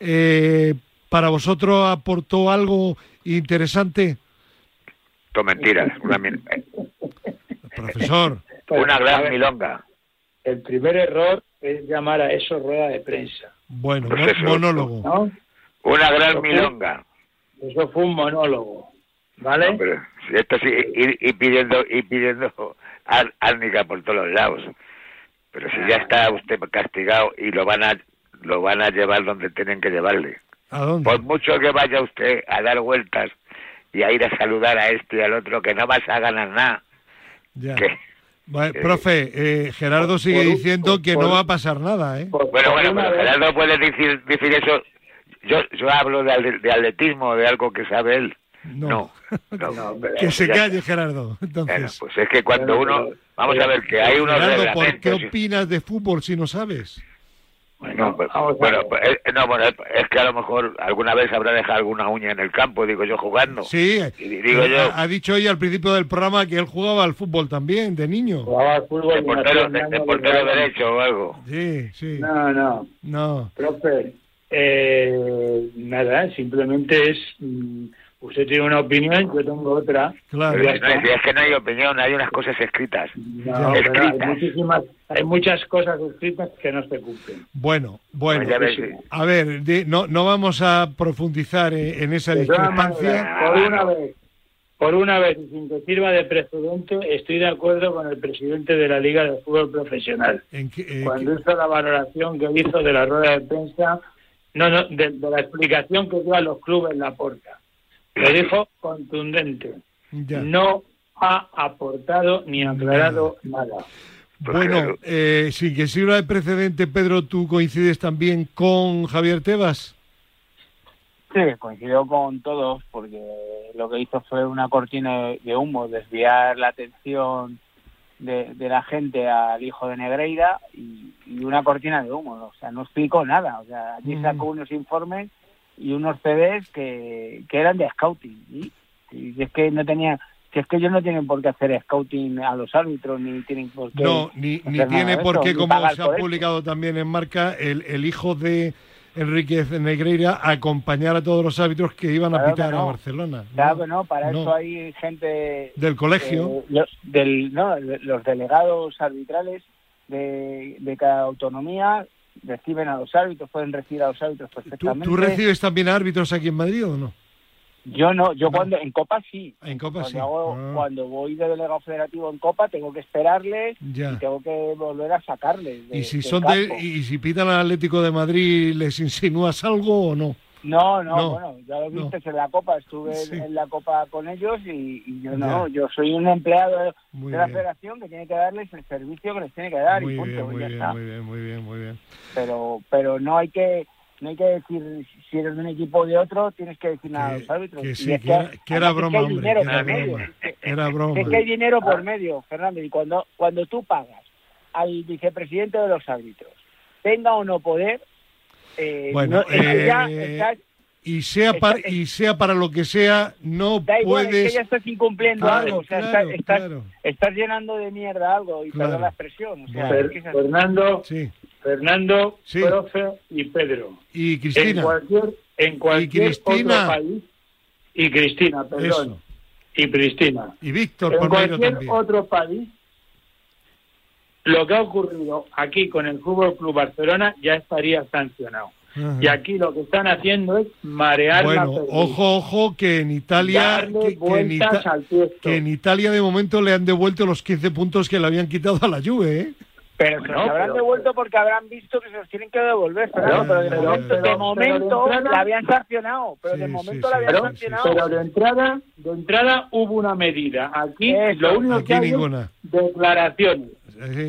Eh, ¿Para vosotros aportó algo interesante, Todo mentiras. Una, profesor? Pues, una gran milonga. El primer error es llamar a eso rueda de prensa, Bueno, Pues eso. monólogo. ¿no? Una gran milonga. Eso fue un monólogo, ¿vale? No, pero esto sí, y, y pidiendo, y pidiendo árnica por todos los lados. Pero si ya está usted castigado y lo van a lo van a llevar donde tienen que llevarle. ¿A dónde? Por mucho que vaya usted a dar vueltas y a ir a saludar a este y al otro, que no vas a ganar nada. Ya. Que- Vale, profe, eh, Gerardo sigue diciendo que por- no va a pasar nada, ¿eh? Por- Bueno, bueno, pero Gerardo puede decir, decir eso. Yo, yo hablo de, de atletismo, de algo que sabe él. No. No, no. Pero- Que se Ya- calle, Gerardo. Bueno, Entonces, pues es que cuando Bueno, uno... Vamos a ver, que hay unos Gerardo, ¿por qué opinas de fútbol si no sabes? No, pues, bueno, pues, eh, no, bueno, es que a lo mejor alguna vez habrá dejado alguna uña en el campo, digo yo, jugando. Sí, Y digo eh, yo, ha, dicho hoy al principio del programa que él jugaba al fútbol también, de niño. Jugaba al fútbol de portero, hacía de, de daño portero de- derecho o algo. Sí, sí. No, no, No. profe, eh, nada, simplemente es mm, usted tiene una opinión, yo tengo otra. Claro. Pero No, es, que no hay opinión, hay unas cosas escritas. No, hay, muchísimas, hay muchas cosas escritas que no se cumplen. Bueno, bueno. Pues ya ves, sí. A ver, de- no, no vamos a profundizar en, en esa discrepancia. por una vez, por una vez, y sin que sirva de precedente, estoy de acuerdo con el presidente de la Liga de Fútbol Profesional. En eh, Cuando hizo la valoración que hizo de la rueda de prensa, no, no, de, de la explicación que dio a los clubes la porta. Lo dijo contundente. ya. No ha aportado ni aclarado nada. Bueno, eh, sin que sirva de precedente, Pedro, ¿tú coincides también con Javier Tebas? Sí, coincidió con todos porque lo que hizo fue una cortina de- de humo, desviar la atención de, de la gente al hijo de Negreira y, y una cortina de humo. O sea, no explicó nada. O sea, allí Mm. sacó unos informes y unos CDs que, que eran de scouting. Y, y es que no tenía, si es que ellos no tienen por qué hacer scouting a los árbitros ni tienen por qué. No, ni, ni tiene por qué, como se ha publicado también en marca, el, el hijo de Enriquez Negreira acompañar a todos los árbitros que iban a Claro pitar a. Barcelona. Claro No, que no, para no. eso hay gente Del colegio. Eh, los, del, no, los delegados arbitrales de, de cada autonomía reciben a los árbitros, pueden recibir a los árbitros ¿Tú, perfectamente. tú recibes también árbitros aquí en Madrid o no? Yo no, yo No. cuando en Copa sí. En Copa Cuando, sí. hago- Ah, cuando voy de delegado federativo en Copa tengo que esperarles ya. y tengo que volver a sacarles. de- Y si son de, y si pitan al Atlético de Madrid, ¿les insinúas algo o no? No, no, No. bueno, ya lo No. viste en la Copa, estuve Sí. en la Copa con ellos y, y yo no, yo soy un empleado de, Muy de la bien. federación que tiene que darles el servicio que les tiene que dar Muy y punto, bien, y muy ya bien, está. muy bien, muy bien, muy bien. pero pero no hay que no hay que decir si eres de un equipo o de otro tienes que decir nada a los árbitros que sí, es que era- que era broma, hombre, dinero que era por medio. broma. Es que- Era broma. es que hay dinero por medio Fernando y cuando cuando tú pagas al vicepresidente de los árbitros tenga o no poder eh, Bueno, no- es ya eh, estás- Y sea, para, Está- y sea para lo que sea, no da igual es puedes... que ya estás incumpliendo Claro, algo o sea claro, estás, claro. estás llenando de mierda algo y Claro. perdón la expresión o sea, Bueno. es que es. Fernando, Sí. Fernando, Sí. profe y Pedro. Y En Cristina, cualquier, en cualquier Cristina. otro país. Y Cristina, perdón. eso. Y Cristina. Y Víctor En Palmeiro cualquier también. otro país, lo que ha ocurrido aquí con el Fútbol Club Barcelona ya estaría sancionado. Ajá. Y aquí lo que están haciendo es marear la Bueno, perdiz, ojo, ojo, que en Italia... que- que en vueltas Ita- al tiesto. que en Italia de momento le han devuelto los 15 puntos que le habían quitado a la Juve, ¿eh? Pero Bueno, se habrán pero- devuelto porque habrán visto que se los tienen que devolver, pero de pero- momento, pero- de pero momento de entrada- la habían sancionado, pero Sí, de momento sí, la habían Pero, sancionado. pero de entrada, de entrada hubo una medida. Aquí Eso. lo único Aquí que hay ninguna. es declaraciones.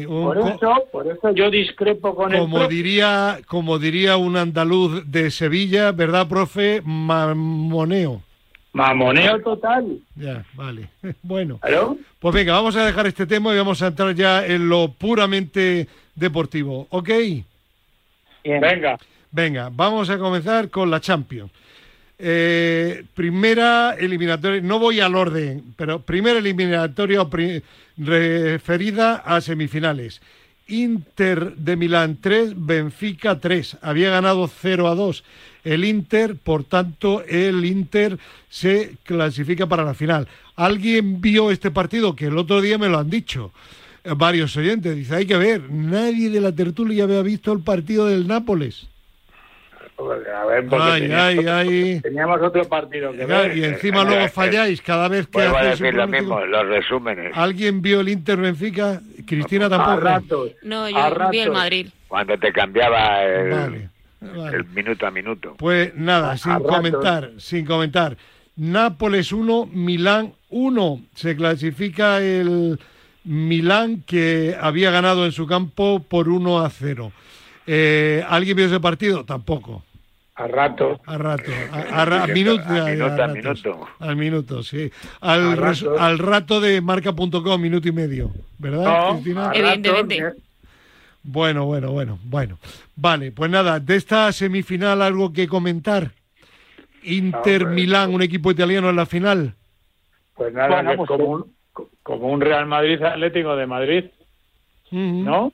Un- Por eso, por eso yo discrepo con como diría, como diría un andaluz de Sevilla, ¿verdad, profe? Mamoneo. Mamoneo total. Ya, vale. Bueno, ¿Claro? pues venga, vamos a dejar este tema y vamos a entrar ya en lo puramente deportivo, ¿ok? Bien. Venga. Venga, vamos a comenzar con la Champions. Eh, primera eliminatoria, no voy al orden, pero primera eliminatoria referida a semifinales. Inter de Milán 3, Benfica 3. Había ganado 0 a 2 el Inter, por tanto el Inter se clasifica para la final. ¿Alguien vio este partido? Que el otro día me lo han dicho eh, varios oyentes. Dice, hay que ver, nadie de la tertulia había visto el partido del Nápoles. A ver, porque Ay, teníamos, ay, ay. teníamos otro partido que ver. y encima luego falláis cada vez que Vuelvo a decir lo mismo, los resúmenes. ¿Alguien vio el Inter Benfica? Cristina A tampoco. ratos. No, A yo vi el ratos. Madrid. Cuando te cambiaba el, Vale, vale. el minuto a minuto. Pues nada, A- sin a ratos. comentar, sin comentar. Nápoles 1, Milán 1. Se clasifica el Milán que había ganado en su campo por 1 a 0. Eh, ¿Alguien vio ese partido? Tampoco. A ratos. A rato, a, a ra- a minuto, A minuto, a ratos. minuto. Al minuto, sí. Al, ratos. al rato de marca.com, minuto y medio. ¿Verdad, No, Cristina? Evidentemente. Bueno, bueno, bueno, bueno. Vale, pues nada, de esta semifinal algo que comentar. Inter. Milán, un equipo italiano en la final. Pues nada, Bueno, pues como un, como un Real Madrid Atlético de Madrid. ¿no?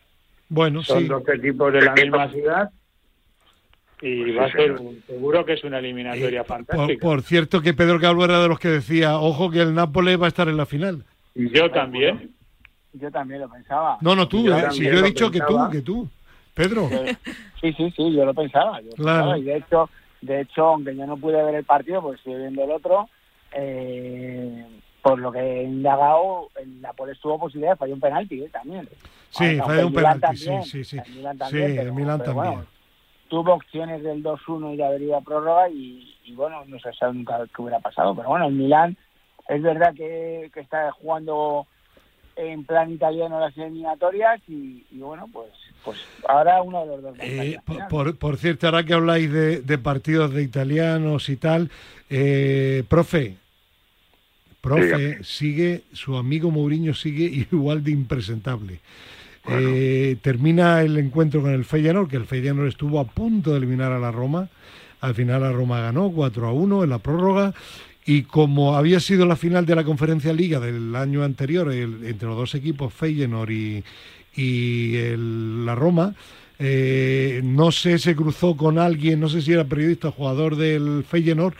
Bueno, Son sí. dos equipos de la misma ciudad. y Pues va sí, a ser un- seguro que es una eliminatoria Eh, fantástica. por cierto que Pedro Calvo era de los que decía, ojo que el Nápoles va a estar en la final. Y yo también. Yo también lo pensaba. No, no tú, Yo eh, si yo he dicho que tú, que tú. Pedro. Sí, sí, sí, yo lo pensaba. Yo Claro. pensaba, Y de hecho, de hecho, aunque yo no pude ver el partido, pues estoy viendo el otro, eh, por lo que he indagado, el Nápoles tuvo posibilidad, falló un penalti eh, también. Sí, falló un el penalti, sí, también, sí, sí. El Sí, también, el pero- Milán pero también. bueno, tuvo opciones del 2-1 y de haber ido a prórroga y, y bueno, no se sabe nunca qué hubiera pasado. Pero bueno, el Milán es verdad que, que está jugando en plan italiano las eliminatorias y, y bueno, pues pues ahora uno de los dos. Eh, por- por cierto, ahora que habláis de, de partidos de italianos y tal, eh, profe, profe, Dígame. sigue, su amigo Mourinho sigue igual de impresentable. Eh, termina el encuentro con el Feyenoord, que el Feyenoord estuvo a punto de eliminar a la Roma. Al final la Roma ganó 4 a 1 en la prórroga. Y como había sido la final de la Conferencia Liga del año anterior, el- entre los dos equipos, Feyenoord y, y el- la Roma, eh, no sé, se cruzó con alguien, no sé si era periodista o jugador del Feyenoord,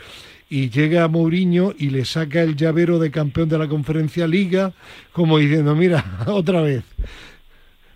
y llega Mourinho y le saca el llavero de campeón de la Conferencia Liga, como diciendo, mira, otra vez.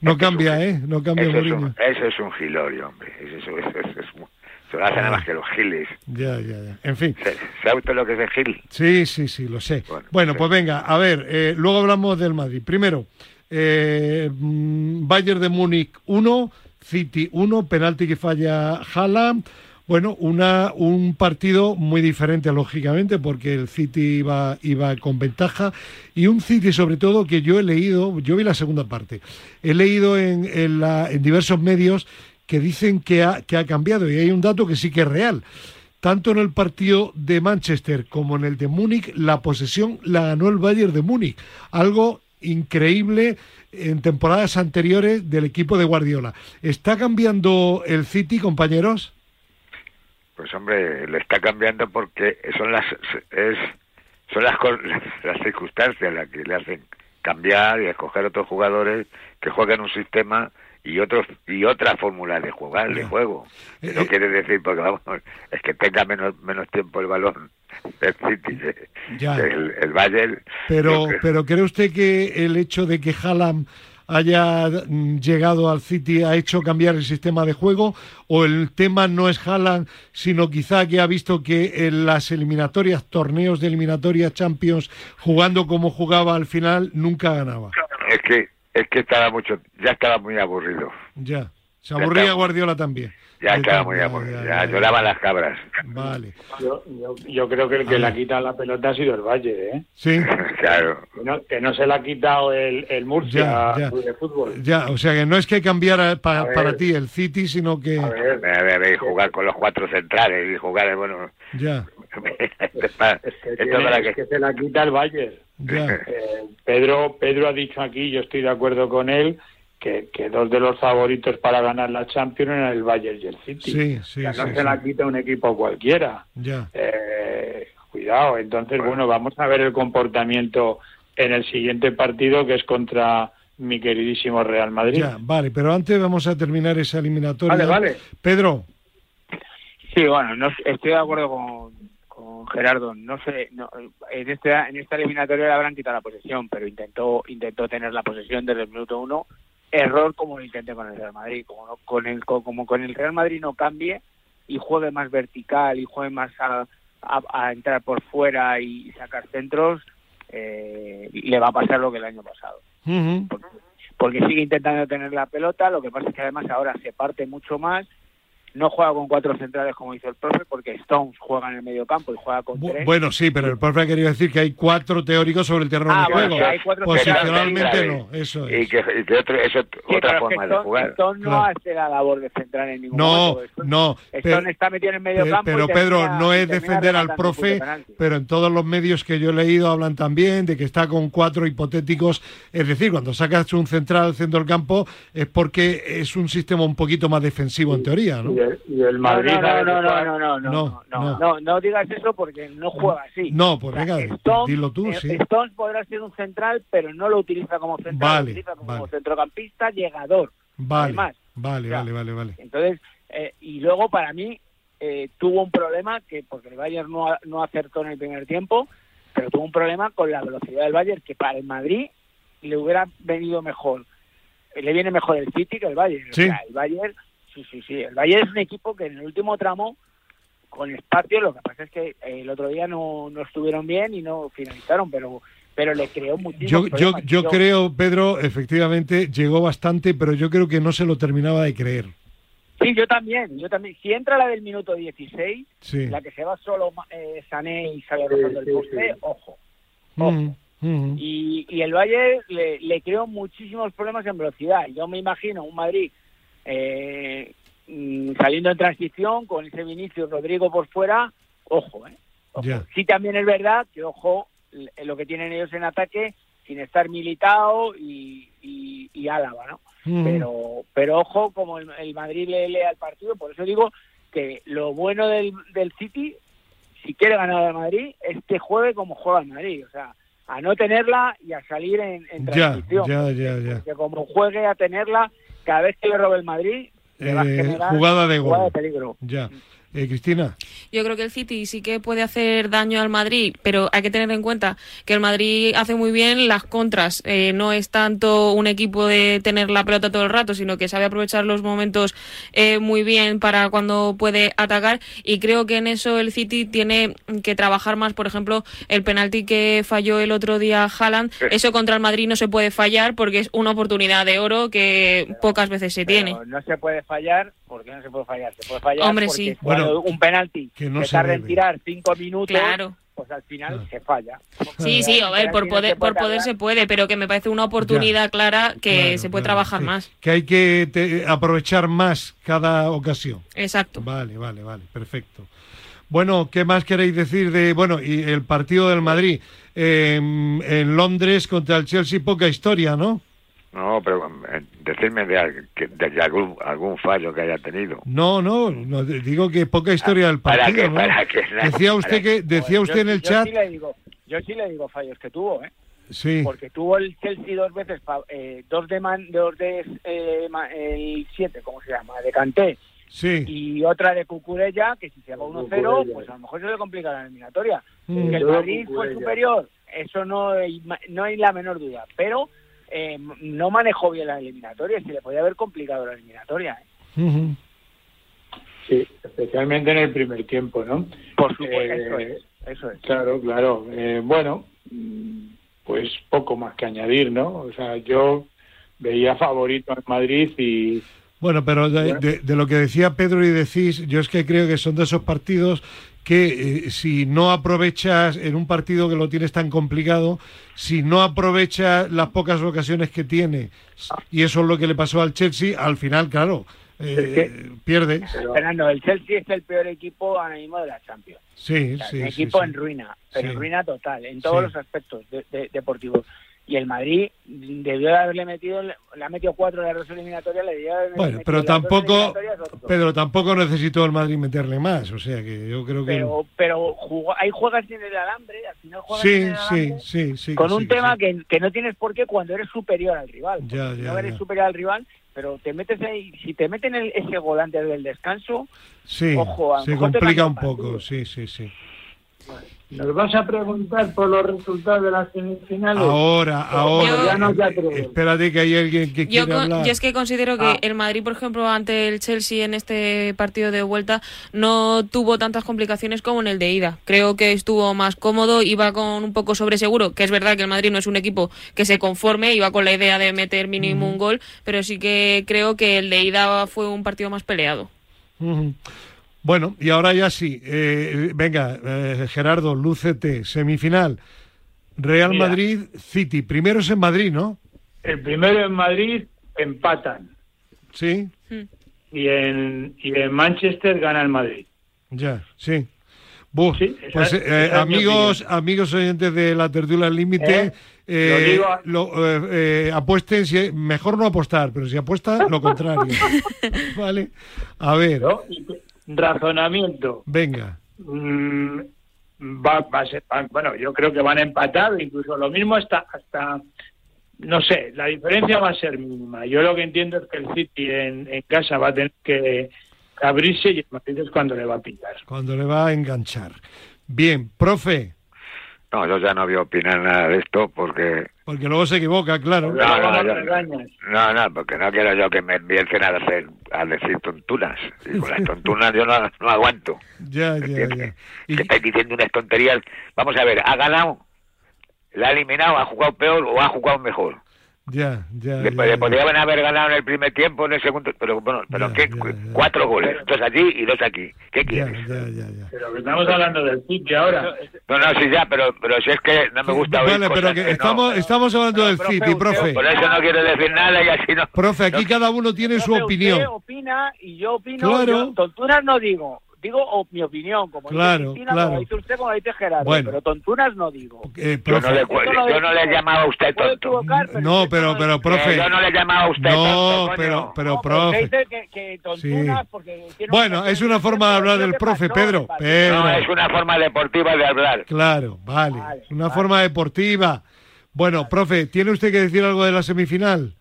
No Es es un cambia, ¿eh? No cambia Eso es, Mourinho. un, eso es un gilorio, hombre. Eso, eso, eso, es mu- se lo hacen nada más que los giles. Ya, ya, ya. En fin. ¿Se- ¿Sabe usted lo que es el gil? Sí, sí, sí, lo sé. Bueno, Bueno, sí. pues venga, a ver, eh, luego hablamos del Madrid. Primero, eh, mm, Bayern de Múnich 1, City 1, penalti que falla Haaland. Bueno, una, un partido muy diferente, lógicamente, porque el City iba, iba con ventaja. Y un City, sobre todo, que yo he leído, yo vi la segunda parte, he leído en, en la- en diversos medios que dicen que ha, que ha cambiado. Y hay un dato que sí que es real. Tanto en el partido de Manchester como en el de Múnich, la posesión la ganó el Bayern de Múnich. Algo increíble en temporadas anteriores del equipo de Guardiola. ¿Está cambiando el City, compañeros? Pues hombre, le está cambiando porque son las es son las las circunstancias las que le hacen cambiar y escoger otros jugadores que jueguen un sistema y otros y otra fórmula de jugar, de juego. Eh, No eh. quiere decir porque vamos, es que tenga menos menos tiempo el balón el City el, el Bayern. Pero, pero ¿cree usted que el hecho de que Haaland haya llegado al City ha hecho cambiar el sistema de juego? ¿O el tema no es Haaland, sino quizá que ha visto que en las eliminatorias, torneos de eliminatorias Champions, jugando como jugaba al final, nunca ganaba? es que es que estaba mucho ya estaba muy aburrido. Ya. Se aburría. Guardiola también. Ya muy ya, ya, Ya, ya, ya. lloraban las cabras. Vale. Yo, yo, yo creo que el que le ha quitado la pelota ha sido el Valle, ¿eh? Sí. claro. Que no, que no se le ha quitado el, el Murcia Ya, ya. de fútbol. Ya, o sea que no es que cambiara pa- ver. para ti el City, sino que... A ver, A ver, a ver, y jugar con los cuatro centrales y jugar, bueno, Ya, es que, esto tiene- para es que- que se la quita el Valle. ya. Eh, Pedro, Pedro ha dicho aquí, yo estoy de acuerdo con él, que, que dos de los favoritos para ganar la Champions eran el Bayern y el City. Sí, sí, no se sí. la quita un equipo cualquiera. Ya. Eh, cuidado, entonces, bueno, vamos a ver el comportamiento en el siguiente partido, que es contra mi queridísimo Real Madrid. Ya, vale, pero antes vamos a terminar esa eliminatoria. Vale, vale. Pedro, Sí, bueno, no, estoy de acuerdo con, con Gerardo. No sé, no, en, esta, en esta eliminatoria le habrán quitado la posesión, pero intentó intentó tener la posesión desde el minuto uno. Error como lo intenté con el Real Madrid. Como, no- con el, co- como con el Real Madrid no cambie y juegue más vertical y juegue más a, a- a entrar por fuera y sacar centros, eh, le va a pasar lo que el año pasado porque sigue intentando tener la pelota, lo que pasa es que además ahora se parte mucho más, no juega con cuatro centrales como hizo el profe, porque Stones juega en el medio campo y juega con Bu- tres. bueno, sí, pero el profe ha querido decir que hay cuatro teóricos sobre el terreno Ah, de bueno, juego. que hay cuatro Posicionalmente no, eso y es. que, y que otro, eso es Sí, otra pero es que forma de jugar. Stone no Claro. hace la labor de central en ningún No, momento. Stone- no, Stone está metido en el medio campo. pero Pedro, termina- no es defender al profe, pero en todos los medios que yo he leído hablan también de que está con cuatro hipotéticos. Es decir, cuando sacas un central al centro del campo es porque es un sistema un poquito más defensivo en teoría, ¿no? Y el, y el Madrid... no, no, ¿sabes no, no, no, no, no, No, no, no. no, no, no digas eso porque no juega así. No, pues O venga, Stones- dilo tú, eh, sí. Stones podrá ser un central, pero no lo utiliza como central, Vale, lo utiliza como vale. centrocampista llegador. Vale, además, vale, vale, vale, vale. Entonces, Eh, y luego, para mí, eh, tuvo un problema que, porque el Bayern no, a- no acertó en el primer tiempo, pero tuvo un problema con la velocidad del Bayern, que para el Madrid le hubiera venido mejor. Le viene mejor el City que el Bayern. O Sí. sea, el Bayern, sí, sí, sí. El Bayern es un equipo que en el último tramo, con espacio, lo que pasa es que eh, el otro día no, no estuvieron bien y no finalizaron, pero pero le creó muchísimo. Yo, yo, yo creo, Pedro, efectivamente llegó bastante, pero yo creo que no se lo terminaba de creer. Sí, yo también, yo también. Si entra la del minuto 16, Sí. la que se va solo eh, Sané y sale rozando el sí, poste, sí. ojo. Mm, mm. Y, y el Valle le, le creó muchísimos problemas en velocidad. Yo me imagino un Madrid eh, mm, saliendo en transición con ese Vinicius Rodrigo por fuera, ojo, ¿eh? Ojo. Sí, también es verdad que, ojo, lo que tienen ellos en ataque sin estar militado y, y, y Álava, ¿no? Mm. pero pero ojo como el, el Madrid le lea el partido por eso digo que lo bueno del, del City si quiere ganar al Madrid es que juegue como juega el Madrid o sea a no tenerla y a salir en, transición que como juegue a tenerla cada vez que le robe el Madrid le va a Eh, jugada de jugada gol. de peligro Ya. Eh, Cristina. Yo creo que el City sí que puede hacer daño al Madrid, pero hay que tener en cuenta que el Madrid hace muy bien las contras. Eh, no es tanto un equipo de tener la pelota todo el rato, sino que sabe aprovechar los momentos eh, muy bien para cuando puede atacar. Y creo que en eso el City tiene que trabajar más. Por ejemplo, el penalti que falló el otro día Haaland, eso contra el Madrid no se puede fallar porque es una oportunidad de oro que pocas veces se tiene. No se puede fallar porque no se puede fallar se puede fallar Hombre, porque sí. cuando Un penalti que no que se tarda en tirar cinco minutos Claro. pues al final Ah. se falla Sí, sí, a ver, por poder, se puede por poder se puede, pero que me parece una oportunidad clara que Claro, se puede claro, trabajar sí. más. Que hay que te- aprovechar más cada ocasión. Exacto. Vale, vale, vale, perfecto. Bueno, ¿qué más queréis decir de, bueno, y el partido del Madrid eh, en Londres contra el Chelsea, poca historia, ¿no? No, pero eh, decirme de, de algún, algún fallo que haya tenido. No, no, no, digo que poca historia del ¿Para partido, qué? ¿no? ¿Para qué? Decía usted que, decía usted en el yo chat, sí le digo, yo sí le digo fallos que tuvo, ¿eh? sí, Porque tuvo el Chelsea dos veces, eh, dos de man, dos de eh, el 7, ¿cómo se llama? De Canté sí, y otra de Cucurella, que si se va 1-0, Cucurella. pues a lo mejor se le complica la eliminatoria. Mm. Que el Madrid fue superior, eso no hay, no hay la menor duda, pero eh, no manejó bien la eliminatoria, se le podía haber complicado la eliminatoria. ¿eh? Sí, especialmente en el primer tiempo, ¿no? Por supuesto, Eh, eso es, eso es. Claro, claro. Eh, bueno, pues poco más que añadir, ¿no? O sea, yo veía favorito al Madrid y Bueno, pero de, de- de lo que decía Pedro y decís, yo es que creo que son de esos partidos que eh, si no aprovechas en un partido que lo tienes tan complicado, si no aprovechas las pocas ocasiones que tiene, y eso es lo que le pasó al Chelsea, al final, claro, eh, pierde. pero- Fernando, el Chelsea es el peor equipo ahora mismo de la Champions. Sí, O sea, sí, un equipo sí. en ruina, pero en ruina total, en todos los aspectos de- de- deportivos. Y el Madrid debió de haberle metido, le ha metido cuatro de las dos eliminatorias, le debió haber Bueno, metido pero tampoco. Pedro, tampoco necesitó el Madrid meterle más, o sea que yo creo que... pero, pero jugó- hay juegas en el alambre, al final juegas Sí, en el sí, alambre sí, sí. con que un sí, tema sí. que, que no tienes por qué cuando eres superior al rival. Ya, ya, no eres ya. superior al rival, pero te metes ahí, si te meten el, ese gol antes del descanso, Sí, ojo, a se complica un poco, sí, sí, sí. Nos vas a preguntar por los resultados de las semifinales. Ahora, ahora. ya no, ya creo. Espérate que hay alguien que Yo, quiere con- hablar. yo es que considero que Ah. el Madrid, por ejemplo, ante el Chelsea en este partido de vuelta, no tuvo tantas complicaciones como en el de ida. Creo que estuvo más cómodo, iba con un poco sobre seguro, que es verdad que el Madrid no es un equipo que se conforme, iba con la idea de meter mínimo un gol, pero sí que creo que el de ida fue un partido más peleado. Ujú. Bueno, y ahora ya sí. eh, venga, eh, Gerardo, lúcete. Semifinal. Real Mira. Madrid, City. Primero es en Madrid, ¿no? El primero en Madrid empatan Sí, y en, y en Manchester gana el Madrid. ya, sí. Buf, Sí, esa- pues eh, amigos, amigos oyentes de la tertulia al límite, ¿Eh? eh, Lo digo a- lo, eh, eh, apuesten, si, mejor no apostar, pero si apuesta, lo contrario. vale, a ver, ¿no? Razonamiento. venga. Mm, va, va a ser, va- bueno, yo creo que van a empatar, incluso lo mismo hasta, hasta, no sé, la diferencia va a ser mínima. Yo lo que entiendo es que el City en, en casa va a tener que, abrirse y el Madrid es cuando le va a picar. Cuando le va a enganchar. Bien, profe, No, yo ya no voy a opinar nada de esto porque... porque luego se equivoca, claro. No, no, no, no, porque no quiero yo que me empiecen a, hacer, a decir tontunas. Y con las tontunas yo no, no aguanto. Ya, ya, ya. Que estáis diciendo unas tonterías. Vamos a ver, ¿ha ganado? ¿La ha eliminado? ¿Ha jugado peor o ha jugado mejor? Ya, ya, Le, ya, le ya. podrían haber ganado en el primer tiempo, en el segundo, pero bueno, pero Ya, ¿qué? ya, ya. Cuatro goles, dos allí y dos aquí. ¿Qué quieres? ya, ya, ya. Pero estamos hablando del City ahora. No, no, sí, ya, pero, pero si es que no me gusta oír Vale, pero que que no. estamos, estamos hablando del profe, City, usted- profe. Por eso no quiero decir nada y así no... Profe, aquí cada uno tiene su Profe, opinión. Usted opina y yo opino. Claro. yo tontunas no digo. Digo o- mi opinión, como Claro, dice Cristina, claro. como dice usted, como dice Gerardo. Bueno. Pero tontunas no digo. Eh, Yo no profe, le, Esto lo yo no le llamaba a usted tonto. equivocar, pero No, pero, no- pero, Eh, profe. yo no le llamaba a usted No, tonto, pero, pero, No, pero profe. usted dice que, que tontunas Sí. porque tiene Bueno, una- es una forma de hablar del ¿qué profe, pasó? Pedro. Pedro. No, es una forma deportiva de hablar. Claro, vale. Vale, Una vale. forma deportiva. Bueno, profe, ¿tiene usted que decir algo de la semifinal?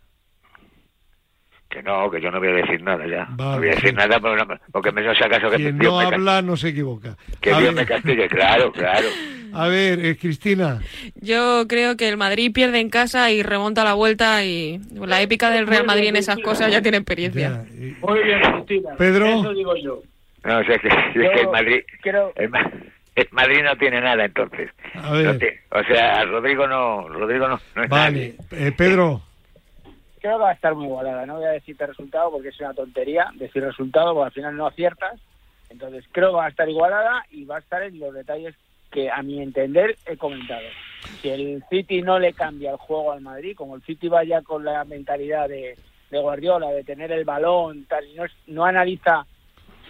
Que no, que yo no voy a decir nada ya. Vale, no voy a decir sí. nada porque, no- me no sea caso que Quien Dios no me, habla no se equivoca. que A Dios me ver, castigue. Claro, claro. a ver, eh, Cristina. Yo creo que el Madrid pierde en casa y remonta la vuelta y la épica del Real Madrid en esas cosas ya tiene experiencia. ya, y- Muy bien, Cristina. Pedro. Eso digo yo. No, o sea, que, es que el Madrid... Creo, El, Ma- el Madrid no tiene nada entonces. A No ver, te- o sea, Rodrigo no, Rodrigo no, no es vale. nadie. Eh, Pedro, creo que va a estar muy igualada. No voy a decirte resultado porque es una tontería decir resultado porque al final no aciertas. Entonces creo que va a estar igualada y va a estar en los detalles que a mi entender he comentado. Si el City no le cambia el juego al Madrid, como el City vaya con la mentalidad de, de Guardiola, de tener el balón, tal, y no, no analiza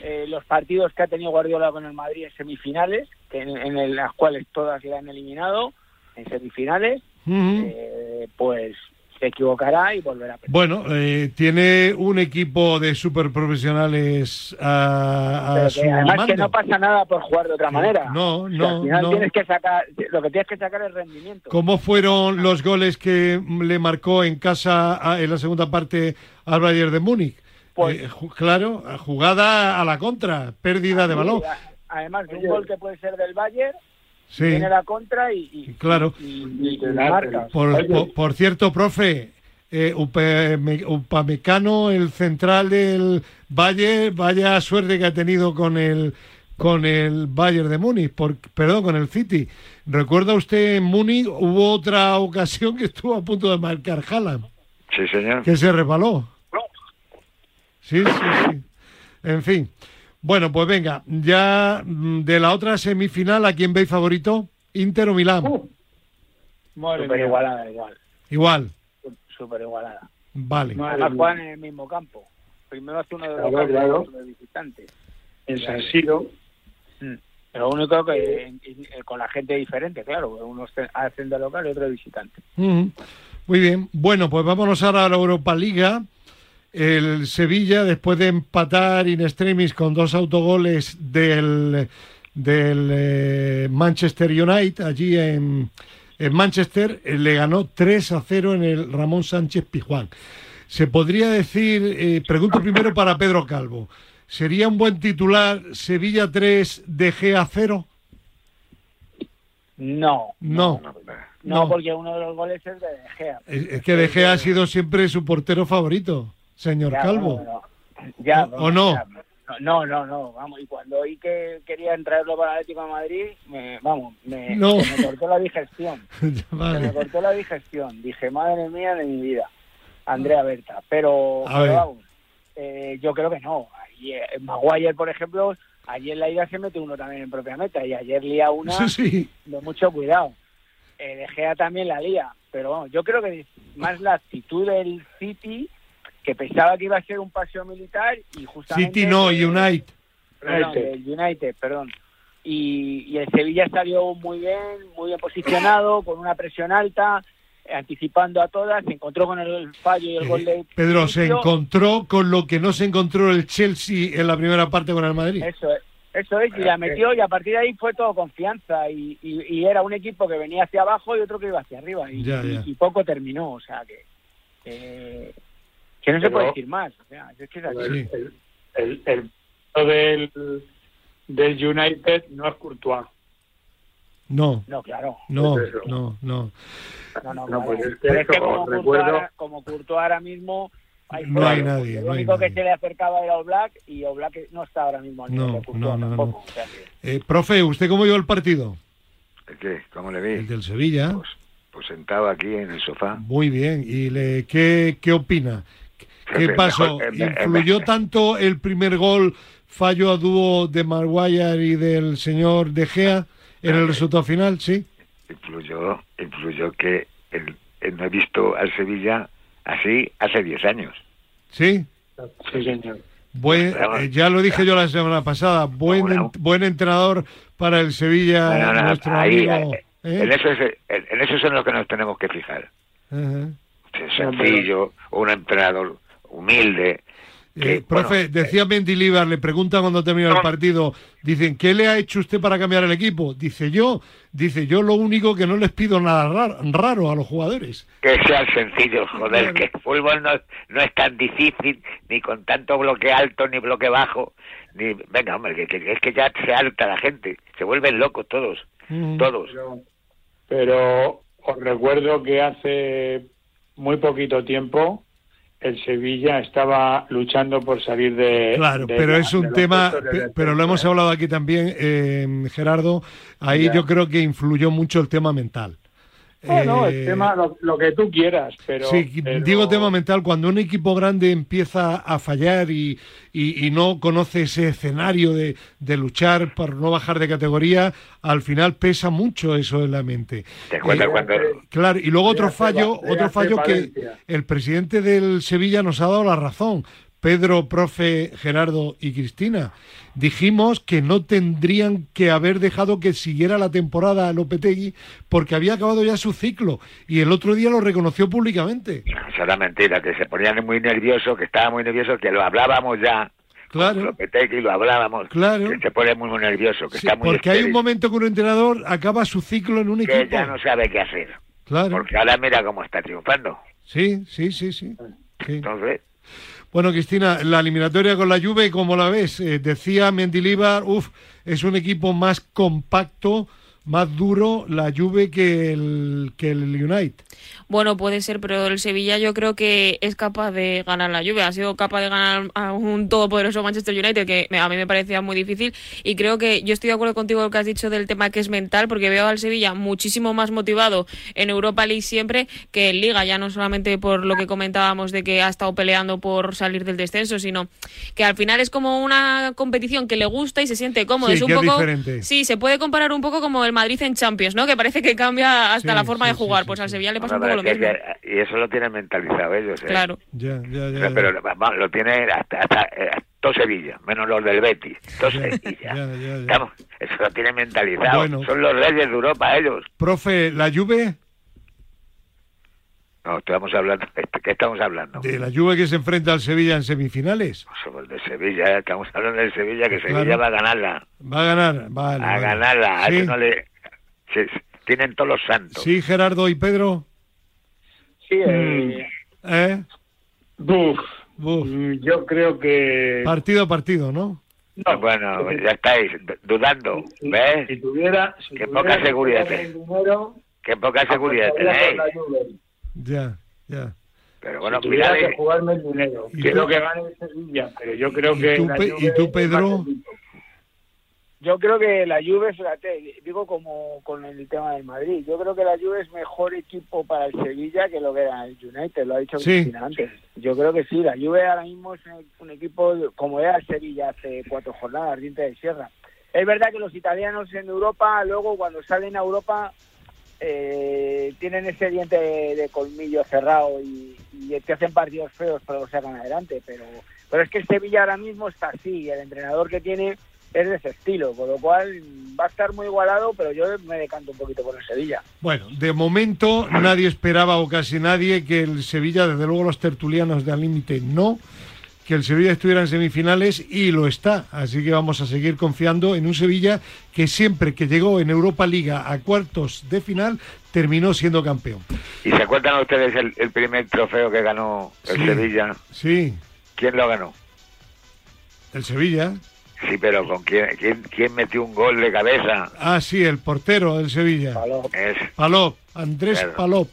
eh, los partidos que ha tenido Guardiola con el Madrid en semifinales, que en, en las cuales todas le han eliminado, en semifinales, eh, pues se equivocará y volverá a perder. bueno, eh, tiene un equipo de super profesionales a, a Pero su que además que no pasa nada por jugar de otra manera. No, O sea, no, al final no. tienes que sacar, lo que tienes que sacar es rendimiento. ¿Cómo fueron los goles que le marcó en casa a- en la segunda parte al Bayern de Múnich? Pues- Eh, claro, jugada a la contra, pérdida de balón. Además de un gol que puede ser del Bayern, Sí, tiene la contra y, y- claro. y, y- y marca. Por, Oye. por- por cierto, profe, eh, Upamecano, el central del Bayern, vaya suerte que ha tenido con el con el Bayern de Múnich, por, perdón, con el City. ¿Recuerda usted en Múnich hubo otra ocasión que estuvo a punto de marcar Haaland? Sí, señor. que se resbaló. Sí, sí, sí. En fin. Bueno, pues venga, ya mm, de la otra semifinal, ¿a quién veis favorito? Inter o Milán. Uh, mía. igualada, igual. Igual, Súper igualada. vale. Además juegan en el mismo campo. Primero hace uno de Claro, y claro. otro de visitante. En San Siro. Mm. Lo único que eh, con la gente diferente, claro. Uno hacen de local y otro de visitante. Muy bien. Bueno, pues vámonos ahora a la Europa Liga. El Sevilla, después de empatar in extremis con dos autogoles del, del eh, Manchester United, allí en, en Manchester, eh, le ganó 3 a 0 en el Ramón Sánchez Pijuán. Se podría decir, eh, pregunto primero para Pedro Calvo, ¿sería un buen titular Sevilla 3, de Gea 0? No, No. no, No. porque uno de los goles es de De Gea. Es es que De Gea ha sido siempre su portero favorito, señor Ya, Calvo. bueno, no. Ya, ¿O- no? ya, no, no, no, vamos, y cuando oí que querían traerlo para el Atlético de Madrid, me, vamos, me, No. se me cortó la digestión. Se me cortó la digestión. Dije, madre mía de mi vida, Andrea Berta. Pero, vamos, eh, yo creo que no. Ayer, Maguire, por ejemplo, ayer la ida se mete uno también en propia meta y ayer lía una Sí, sí. de mucho cuidado. Eh, De Gea también la lía, pero vamos, yo creo que más la actitud del City, que pensaba que iba a ser un paseo militar y justamente... City no, United. Perdón, United. del United, perdón. Y, y el Sevilla salió muy bien, muy bien posicionado, con una presión alta, eh, anticipando a todas, se encontró con el fallo y el gol de... Eh, Pedro, se encontró con lo que no se encontró el Chelsea en la primera parte con el Madrid. Eso es, eso es, y la metió y a partir de ahí fue todo confianza y, y- y era un equipo que venía hacia abajo y otro que iba hacia arriba y, Ya, ya. y poco terminó, o sea que eh, que no se puede decir más, o sea, es que es así. Sí. El, el, el del, del United no es Courtois. No, No, claro. no, no, no. No, no, No, pues es que Pero es que como como, Courtois recuerdo- ahora, como Courtois ahora mismo hay No hay nadie, Lo no hay único que nadie. se le acercaba era Oblak y Oblak no está ahora mismo al No, Courtois no, no, no. tampoco. o sea que- Eh, profe, ¿usted cómo vio el partido? ¿Qué? ¿Cómo le El vi? del Sevilla. Pues, pues sentado aquí en el sofá. Muy bien. ¿Y le, qué, qué opina? ¿Qué pasó? eh, eh, ¿Influyó tanto el primer gol fallo a dúo de Maguire y del señor De Gea en el resultado final? Sí. Influyó, influyó que el, el no he visto al Sevilla así hace 10 años. Sí. Sí, señor. Buen, eh, ya lo dije yo la semana pasada. Buen, Bueno. en- buen entrenador para el Sevilla, No, no, no, nuestro ahí, amigo. En, eso es, en, en eso es en lo que nos tenemos que fijar. Ajá. Sencillo, un entrenador humilde. que, Eh, profe, bueno, decía Mendilibar, le pregunta cuando termina el partido, dicen, ¿qué le ha hecho usted para cambiar el equipo? Dice yo, dice yo lo único que no les pido nada raro, raro a los jugadores. que sean sencillos, joder, Claro. que el fútbol no, no es tan difícil, ni con tanto bloque alto, ni bloque bajo, ni... Venga, hombre, que, que- es que ya se harta la gente, se vuelven locos todos, Ujú. todos. Pero, pero os recuerdo que hace muy poquito tiempo el Sevilla estaba luchando por salir de. Claro, de pero la- es un tema, pero lo hemos hablado aquí también, eh, Gerardo, ahí Ya. yo creo que influyó mucho el tema mental. Bueno, Eh, el tema, lo, lo que tú quieras, pero. sí, pero- digo tema mental, cuando un equipo grande empieza a fallar y, y- y no conoce ese escenario de, de luchar por no bajar de categoría, al final pesa mucho eso en la mente. ¿Te acuerdas Eh, cuando...? Claro, y luego otro fallo, otro fallo que el presidente del Sevilla nos ha dado la razón. Pedro, profe, Gerardo y Cristina. Dijimos que no tendrían que haber dejado que siguiera la temporada a Lopetegui porque había acabado ya su ciclo y el otro día lo reconoció públicamente. Eso era mentira, que se ponían muy nerviosos, que estaba muy nervioso, que lo hablábamos ya. Claro. Lopetegui lo hablábamos. Claro. Que se pone muy, muy nervioso, que Sí, está muy porque hay un momento que un entrenador acaba su ciclo en un que equipo. ya no sabe qué hacer. Claro. Porque ahora mira cómo está triunfando. Sí, sí, sí, sí. Sí. Entonces, Bueno, Cristina, la eliminatoria con la Juve, ¿cómo la ves? Eh, decía Mendilibar, uff, es un equipo más compacto, más duro la Juve que el, que el United. Bueno, puede ser, pero el Sevilla yo creo que es capaz de ganar la lluvia. Ha sido capaz de ganar a un todopoderoso Manchester United que a mí me parecía muy difícil. Y creo que yo estoy de acuerdo contigo con lo que has dicho del tema que es mental, porque veo al Sevilla muchísimo más motivado en Europa League siempre que en Liga, ya no solamente por lo que comentábamos de que ha estado peleando por salir del descenso, sino que al final es como una competición que le gusta y se siente cómodo. Sí, es un poco. diferente. Sí, se puede comparar un poco como el Madrid en Champions, ¿no? Que parece que cambia hasta Sí, la forma sí, de jugar. pues al. Sevilla le pasa Un poco lo mismo. y eso lo tienen mentalizado ellos. ¿eh? Claro. Ya, ya, ya. Pero, pero, vamos, lo tiene hasta, hasta, eh, todo Sevilla, menos los del Betis. Todo Sevilla. ya, ya, ya. Vamos, eso lo tienen mentalizado. Bueno. Son los reyes de Europa ellos. Profe, la Juve, No, estamos hablando, ¿qué estamos hablando? de la Juve que se enfrenta al Sevilla en semifinales, Pues de Sevilla, estamos hablando de Sevilla, que Claro. Sevilla va a ganarla. va a ganar. Vale, a vale. ganarla. A Sí. no le... se- tienen todos los santos. Sí, Gerardo y Pedro. Sí, eh, ¿Eh? buf, Uf, mm, yo creo que. Partido a partido, ¿no? No, Bueno, ya estáis dudando, si, ¿ves? si tuviera. Si Qué tuviera poca que seguridad dinero, Qué poca seguridad tenéis. Ya, ya. Pero bueno, si cuidado. que jugarme el dinero. ¿Y Quiero tú? que gane el Sevilla, pero yo creo ¿Y que. tú, la Pe- Juve y tú, es Pedro? Yo creo que la Juve, fíjate, digo como con el tema del Madrid, yo creo que la Juve es mejor equipo para el Sevilla que lo que era el United, lo ha dicho Sí. Cristina antes. Yo creo que sí, la Juve ahora mismo es un, equipo como era el Sevilla hace cuatro jornadas, diente de sierra. Es verdad que los italianos en Europa, luego cuando salen a Europa, eh, tienen ese diente de, de colmillo cerrado y, y te hacen partidos feos, pero lo sacan adelante. Pero, pero es que el Sevilla ahora mismo está así, y el entrenador que tiene es de ese estilo, con lo cual va a estar muy igualado, pero yo me decanto un poquito por el Sevilla. Bueno, de momento nadie esperaba o casi nadie que el Sevilla, desde luego los tertulianos de Al Límite no, que el Sevilla estuviera en semifinales y lo está. Así que vamos a seguir confiando en un Sevilla que siempre que llegó en Europa Liga a cuartos de final terminó siendo campeón. ¿Y se acuerdan ustedes el, el primer trofeo que ganó el Sí. Sevilla? Sí, ¿Quién lo ganó? el Sevilla. Sí, pero ¿con quién, quién, quién metió un gol de cabeza? Ah, sí, el portero del Sevilla. Es, Palop, Andrés Claro. Palop.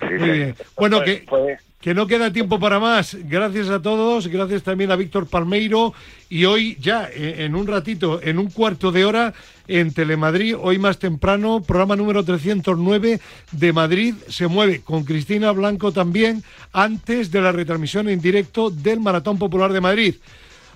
sí, Muy sí. bien. Bueno, que, Pues, que no queda tiempo para más. Gracias a todos, gracias también a Víctor Palmeiro. Y hoy ya, eh, en un ratito, en un cuarto de hora, en Telemadrid, hoy más temprano, programa número 309 de Madrid se mueve, con Cristina Blanco también, antes de la retransmisión en directo del Maratón Popular de Madrid.